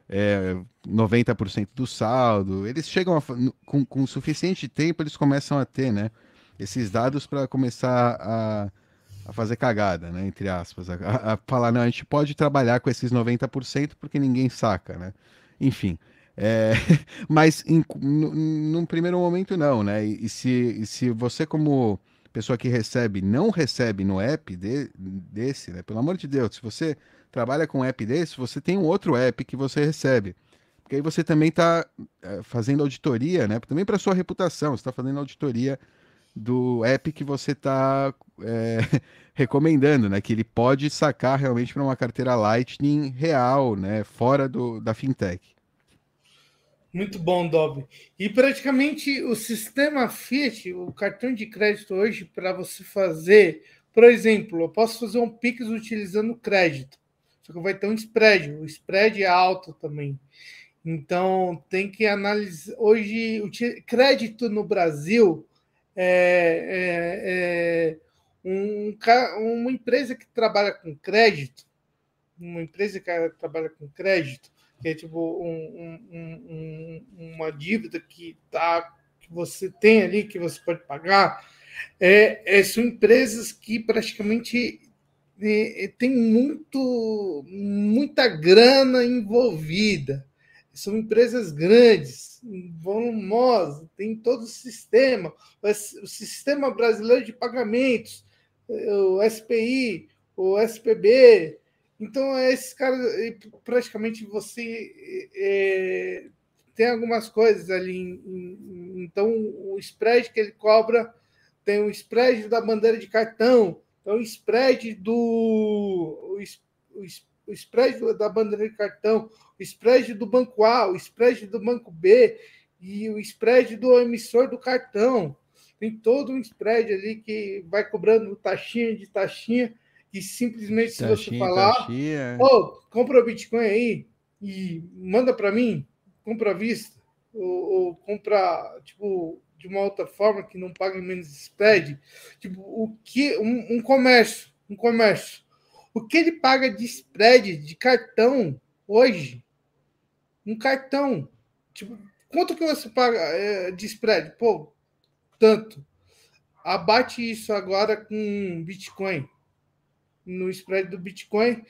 é, 90% do saldo. Eles chegam a, com, com suficiente tempo, eles começam a ter, né? Esses dados para começar a a fazer cagada, né? Entre aspas, a, a, falar, não, a gente pode trabalhar com esses 90% porque ninguém saca, né? Enfim. É, mas em, num primeiro momento não, né? E, e, se, e se você, como pessoa que recebe, não recebe no app de, desse, né? Pelo amor de Deus, se você trabalha com um app desse, você tem um outro app que você recebe. Porque aí você também está é, fazendo auditoria, né? Também para sua reputação, você está fazendo auditoria do app que você está é, recomendando, né? Que ele pode sacar realmente para uma carteira Lightning real, né? Fora do, da fintech. Muito bom, Dob. E praticamente o sistema Fiat, o cartão de crédito hoje, para você fazer, por exemplo, eu posso fazer um Pix utilizando crédito, só que vai ter um spread, o spread é alto também. Então tem que analisar. Hoje, o crédito no Brasil é, é, é um, uma empresa que trabalha com crédito, uma empresa que trabalha com crédito, que é tipo um, um, uma dívida que, tá, que você tem ali, que você pode pagar, é, é são empresas que praticamente é, tem muito, muita grana envolvida. São empresas grandes, volumosas, tem todo o sistema, o sistema brasileiro de pagamentos, o SPI, o SPB. Então, esses caras, praticamente você é, tem algumas coisas ali. Então, o spread que ele cobra tem o spread da bandeira de cartão, então o spread do. O, o, o spread da bandeira de cartão, o spread do banco A, o spread do banco B e o spread do emissor do cartão. Tem todo um spread ali que vai cobrando taxinha de taxinha e simplesmente se taxinha, você falar, oh, compra o Bitcoin aí e manda para mim, compra à vista, ou, ou compra, tipo, de uma outra forma que não pague menos spread, tipo, o que um, um comércio, um comércio o que ele paga de spread de cartão hoje? Um cartão. Tipo, quanto que você paga é, de spread? Pô, tanto. Abate isso agora com Bitcoin. No spread do Bitcoin.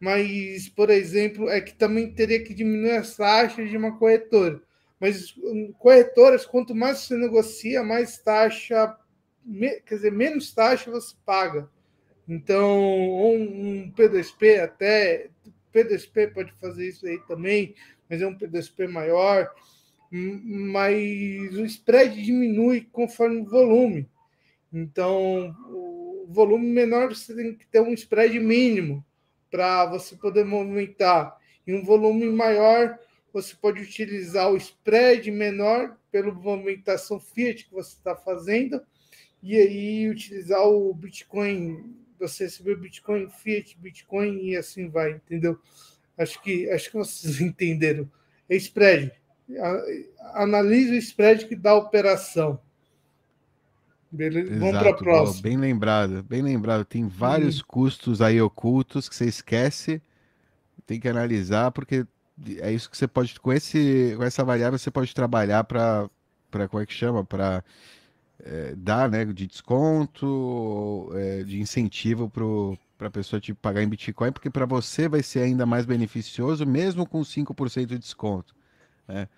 Mas, por exemplo, é que também teria que diminuir as taxas de uma corretora. Mas corretoras, quanto mais você negocia, mais taxa, quer dizer, menos taxa você paga. Então, um, P2P até, P2P pode fazer isso aí também, mas é um P2P maior, mas o spread diminui conforme o volume. Então, o volume menor você tem que ter um spread mínimo para você poder movimentar. E um volume maior, você pode utilizar o spread menor pela movimentação Fiat que você está fazendo, e aí utilizar o Bitcoin você receber Bitcoin, Fiat, Bitcoin e assim vai, entendeu? Acho que, acho que vocês entenderam. É spread. Analise o spread que dá a operação. Beleza? Exato, Vamos para a próxima. Bem lembrado, bem lembrado. Tem vários hum. custos aí ocultos que você esquece. Tem que analisar, porque é isso que você pode. Com, esse, com essa variável, você pode trabalhar para. Como é que chama? Para é, dar né, de desconto, é, de incentivo para a pessoa te pagar em Bitcoin, porque para você vai ser ainda mais beneficioso, mesmo com 5% de desconto. Né?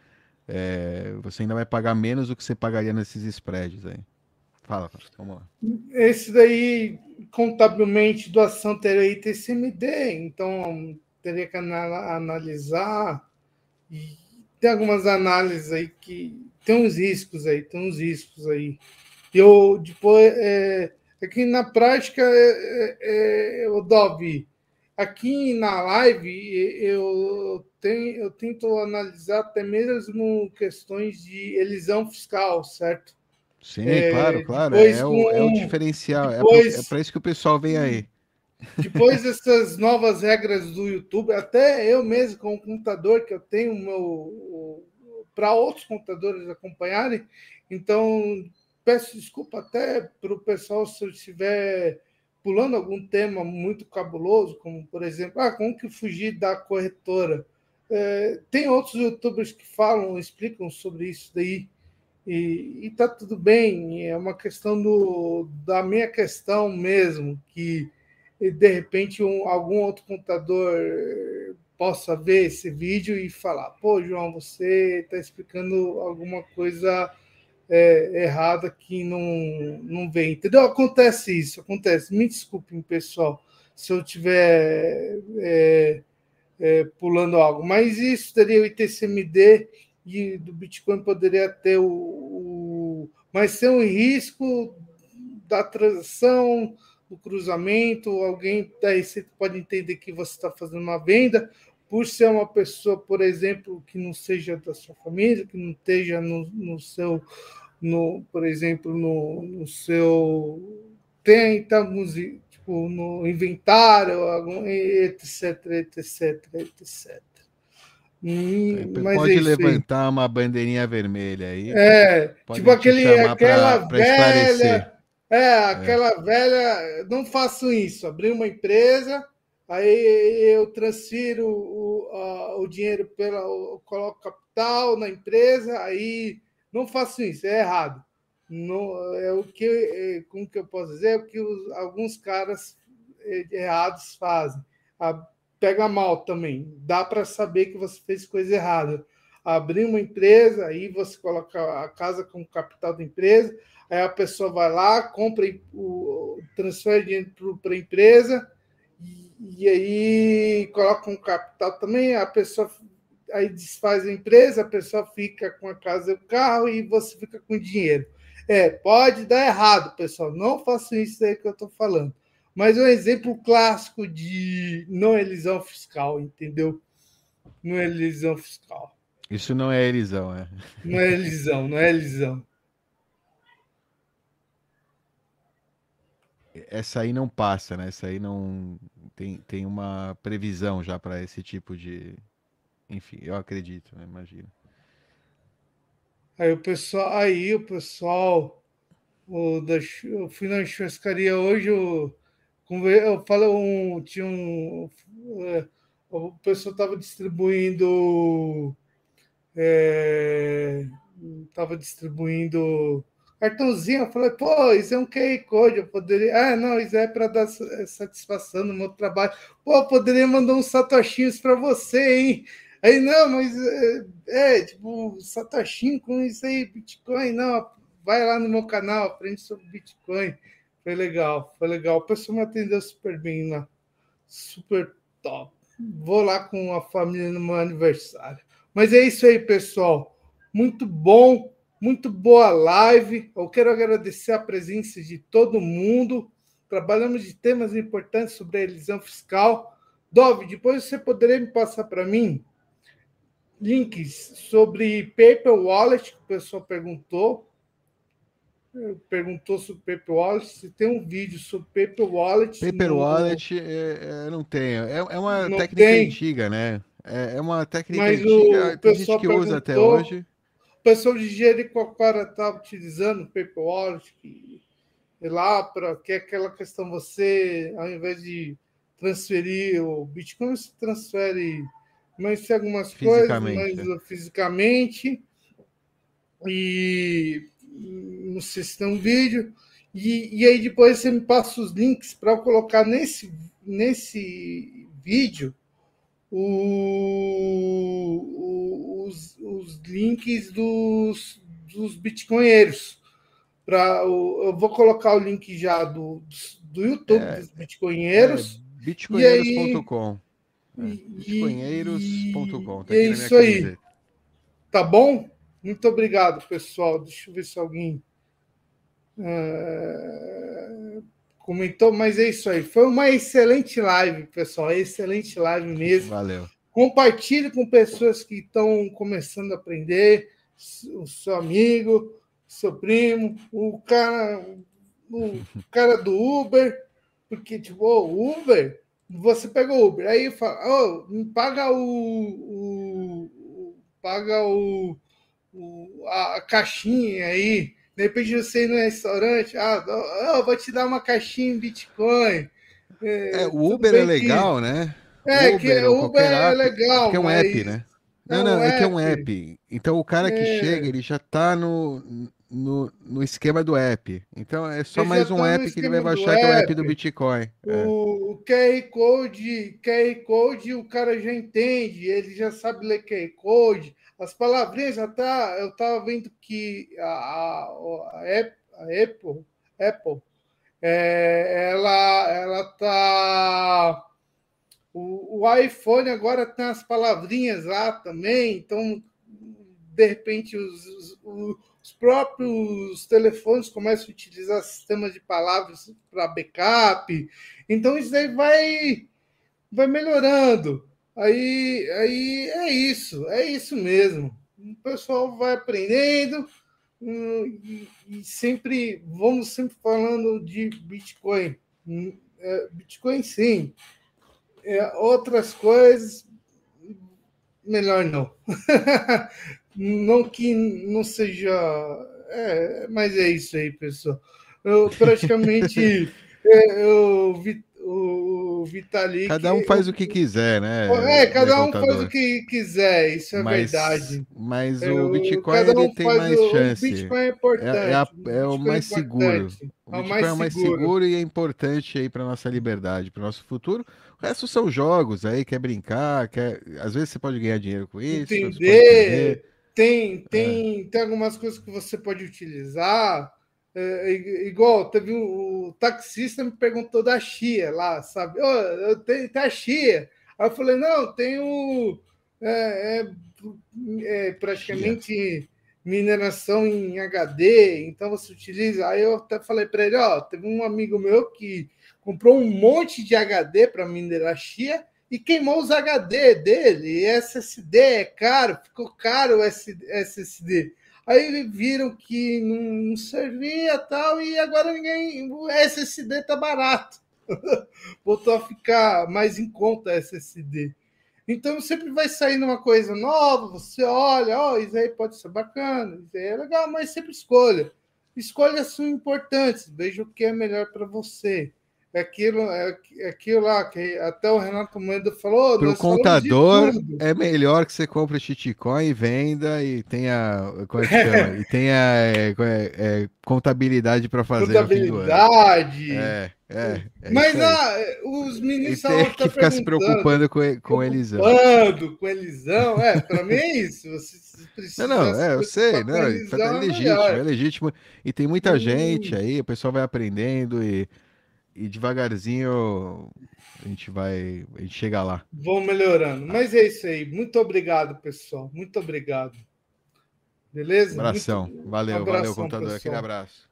É, você ainda vai pagar menos do que você pagaria nesses spreads aí. Fala, vamos lá. Esse daí, contabilmente, doação teria ITCMD, então teria que analisar e tem algumas análises aí que tem uns riscos aí, tem uns riscos aí. Eu depois é, é que na prática, é, é, é, o Dove, aqui na live eu tenho, eu tento analisar até mesmo questões de elisão fiscal, certo? Sim, é, claro, claro. É o, é o diferencial. Depois, é para isso que o pessoal vem aí. Depois dessas novas regras do YouTube, até eu mesmo com o computador que eu tenho meu para outros computadores acompanharem, então peço desculpa até para o pessoal se eu estiver pulando algum tema muito cabuloso, como por exemplo, ah, como que fugir da corretora. É, tem outros youtubers que falam, explicam sobre isso daí. E, e tá tudo bem, é uma questão do, da minha questão mesmo, que de repente um, algum outro computador possa ver esse vídeo e falar: pô, João, você está explicando alguma coisa é, errada que não, não vem. Entendeu? Acontece isso, acontece. Me desculpem, pessoal, se eu estiver é, é, pulando algo, mas isso teria o ITCMD e do Bitcoin poderia ter o, o mas tem um risco da transação, do cruzamento, alguém da Receita pode entender que você está fazendo uma venda, por ser uma pessoa, por exemplo, que não seja da sua família, que não esteja no, no seu, no, por exemplo, no, no seu. Tem alguns, tipo, no inventário, etc, etc, etc. mas pode é levantar aí. uma bandeirinha vermelha aí. É, tipo aquele, aquela pra, velha. é, aquela é. velha. Não faço isso. Abrir uma empresa, aí eu transfiro o, a, o dinheiro pela. Eu coloco capital na empresa, aí não faço isso, é errado. Não, é o que, é, como que eu posso dizer? É o que os, alguns caras é, errados fazem. A, pega mal também. Dá para saber que você fez coisa errada. Abrir uma empresa, aí você coloca a casa como capital da empresa, aí a pessoa vai lá, compra o transfere dinheiro para a empresa e, aí coloca um capital também, a pessoa aí desfaz a empresa, a pessoa fica com a casa e o carro e você fica com dinheiro. É, pode dar errado, pessoal. Não façam isso aí que eu estou falando. Mas é um exemplo clássico de não elisão fiscal, entendeu? Não é elisão fiscal. Isso não é elisão, é. Não é elisão, não é elisão. Essa aí não passa, né? Essa aí não tem, tem uma previsão já para esse tipo de, enfim, eu acredito, né? imagino. Aí o pessoal, aí o pessoal, o da, eu fui na churrascaria hoje, eu, eu falei, um, tinha um, é, o pessoal estava distribuindo, estava é, distribuindo cartãozinho. Eu falei, pô, isso é um QR Code. Eu poderia. Ah, não, isso é para dar satisfação no meu trabalho. Pô, poderia mandar uns satoshinhos para você, hein? Aí, não, mas é, é tipo, Satoshi com isso aí, Bitcoin, não, vai lá no meu canal, aprende sobre Bitcoin. Foi legal, foi legal. O pessoal me atendeu super bem lá, super top. Vou lá com a família no meu aniversário. Mas é isso aí, pessoal. Muito bom, muito boa live. Eu quero agradecer a presença de todo mundo. Trabalhamos de temas importantes sobre a elisão fiscal. Dove, depois você poderia me passar para mim links sobre Paper Wallet, que o pessoal perguntou. Perguntou sobre Paper Wallet. Se tem um vídeo sobre Paper Wallet. Paper no... Wallet é, é, não tem. É, é uma não técnica tem. antiga, né? É, é uma técnica Mas antiga. O tem gente que usa até hoje. Pessoal de Jericoacoara está utilizando Paper Wallet, que é lá para que é aquela questão você, ao invés de transferir o Bitcoin, você transfere mas tem algumas coisas, mas fisicamente. E não sei se tem um vídeo. E, e aí depois você me passa os links para eu colocar nesse, nesse vídeo o, o, os, os links dos, dos bitcoinheiros. Pra, eu vou colocar o link já do, do YouTube é, dos bitcoinheiros. É, bitcoinheiros.com. Bitcoinheiros.com. Tá é isso aí. Tá bom? Muito obrigado, pessoal. Deixa eu ver se alguém uh, comentou, mas é isso aí. Foi uma excelente live, pessoal. Excelente live mesmo. Valeu. Compartilhe com pessoas que estão começando a aprender, o seu amigo, seu primo, o cara, o cara do Uber, porque, tipo, o Uber, você pega o Uber, aí fala, oh, paga o, o paga o, o, a caixinha aí, de repente você ir no restaurante, ah, eu vou te dar uma caixinha em Bitcoin. É, é o Uber é legal, que... né? É, Uber, que o Uber é legal. Que é um mas... app, né? Não, é não, um é que é um app. Então o cara que é. chega, ele já está no, no, no esquema do app. Então é só ele mais um tá app que ele vai baixar, que é o app do Bitcoin. O, é. o QR Code, QR Code, o cara já entende, ele já sabe ler QR Code. As palavrinhas já tá. Eu estava vendo que a, a, a Apple, Apple é, ela, ela tá o, o iPhone agora tem as palavrinhas lá também, então, de repente, os, os, os próprios telefones começam a utilizar sistemas de palavras para backup. Então, isso aí vai, vai melhorando. Aí, aí é isso, é isso mesmo. O pessoal vai aprendendo hum, e, e sempre vamos sempre falando de Bitcoin. Hum, é, Bitcoin sim, é, outras coisas, melhor não. não que não seja. É, mas é isso aí, pessoal. Eu praticamente é, eu vi o Vitalik. Cada um faz o que quiser, né? É, cada um faz o que quiser, isso é mas, verdade. Mas é, o Bitcoin um ele tem mais o, chance. O Bitcoin é importante. É, é, a, é o mais é seguro. O Bitcoin é o mais seguro e é importante aí para nossa liberdade, para o nosso futuro. O resto são jogos aí, quer brincar, quer... às vezes você pode ganhar dinheiro com isso. Entender. Tem, tem, é. tem algumas coisas que você pode utilizar. É, igual, teve um, o taxista me perguntou da Chia lá, sabe? Oh, eu tenho tá Chia. Aí eu falei, não, tenho é, é, é, praticamente Chia. mineração em HD, então você utiliza. Aí eu até falei para ele, ó, teve um amigo meu que comprou um monte de HD para minerar Chia e queimou os HD dele. E SSD é caro, ficou caro o SSD. Aí viram que não servia tal, e agora ninguém. O SSD tá barato. Voltou a ficar mais em conta SSD. Então sempre vai saindo uma coisa nova, você olha, ó, oh, isso aí pode ser bacana, isso aí é legal, mas sempre escolha. Escolhas são importantes, veja o que é melhor para você aquilo, é, é aquilo lá que até o Renato Moedo falou. Para o contador, é melhor que você compre shitcoin e venda e tenha, como é que chama? e tenha é, é, é contabilidade para fazer. Contabilidade. É, é, é Mas ah, os meninos estavam que ficar se preocupando com, com Elisão. Preocupando com Elisão, é, para mim é isso. Você não, não, é, eu sei, não, é, é legítimo, é legítimo. E tem muita gente aí, o pessoal vai aprendendo e e devagarzinho a gente vai, a gente chega lá. Vão melhorando. Mas é isso aí. Muito obrigado, pessoal. Muito obrigado. Beleza? Abração. Muito... Valeu, um abração, valeu, contador. Pessoal. Aquele abraço.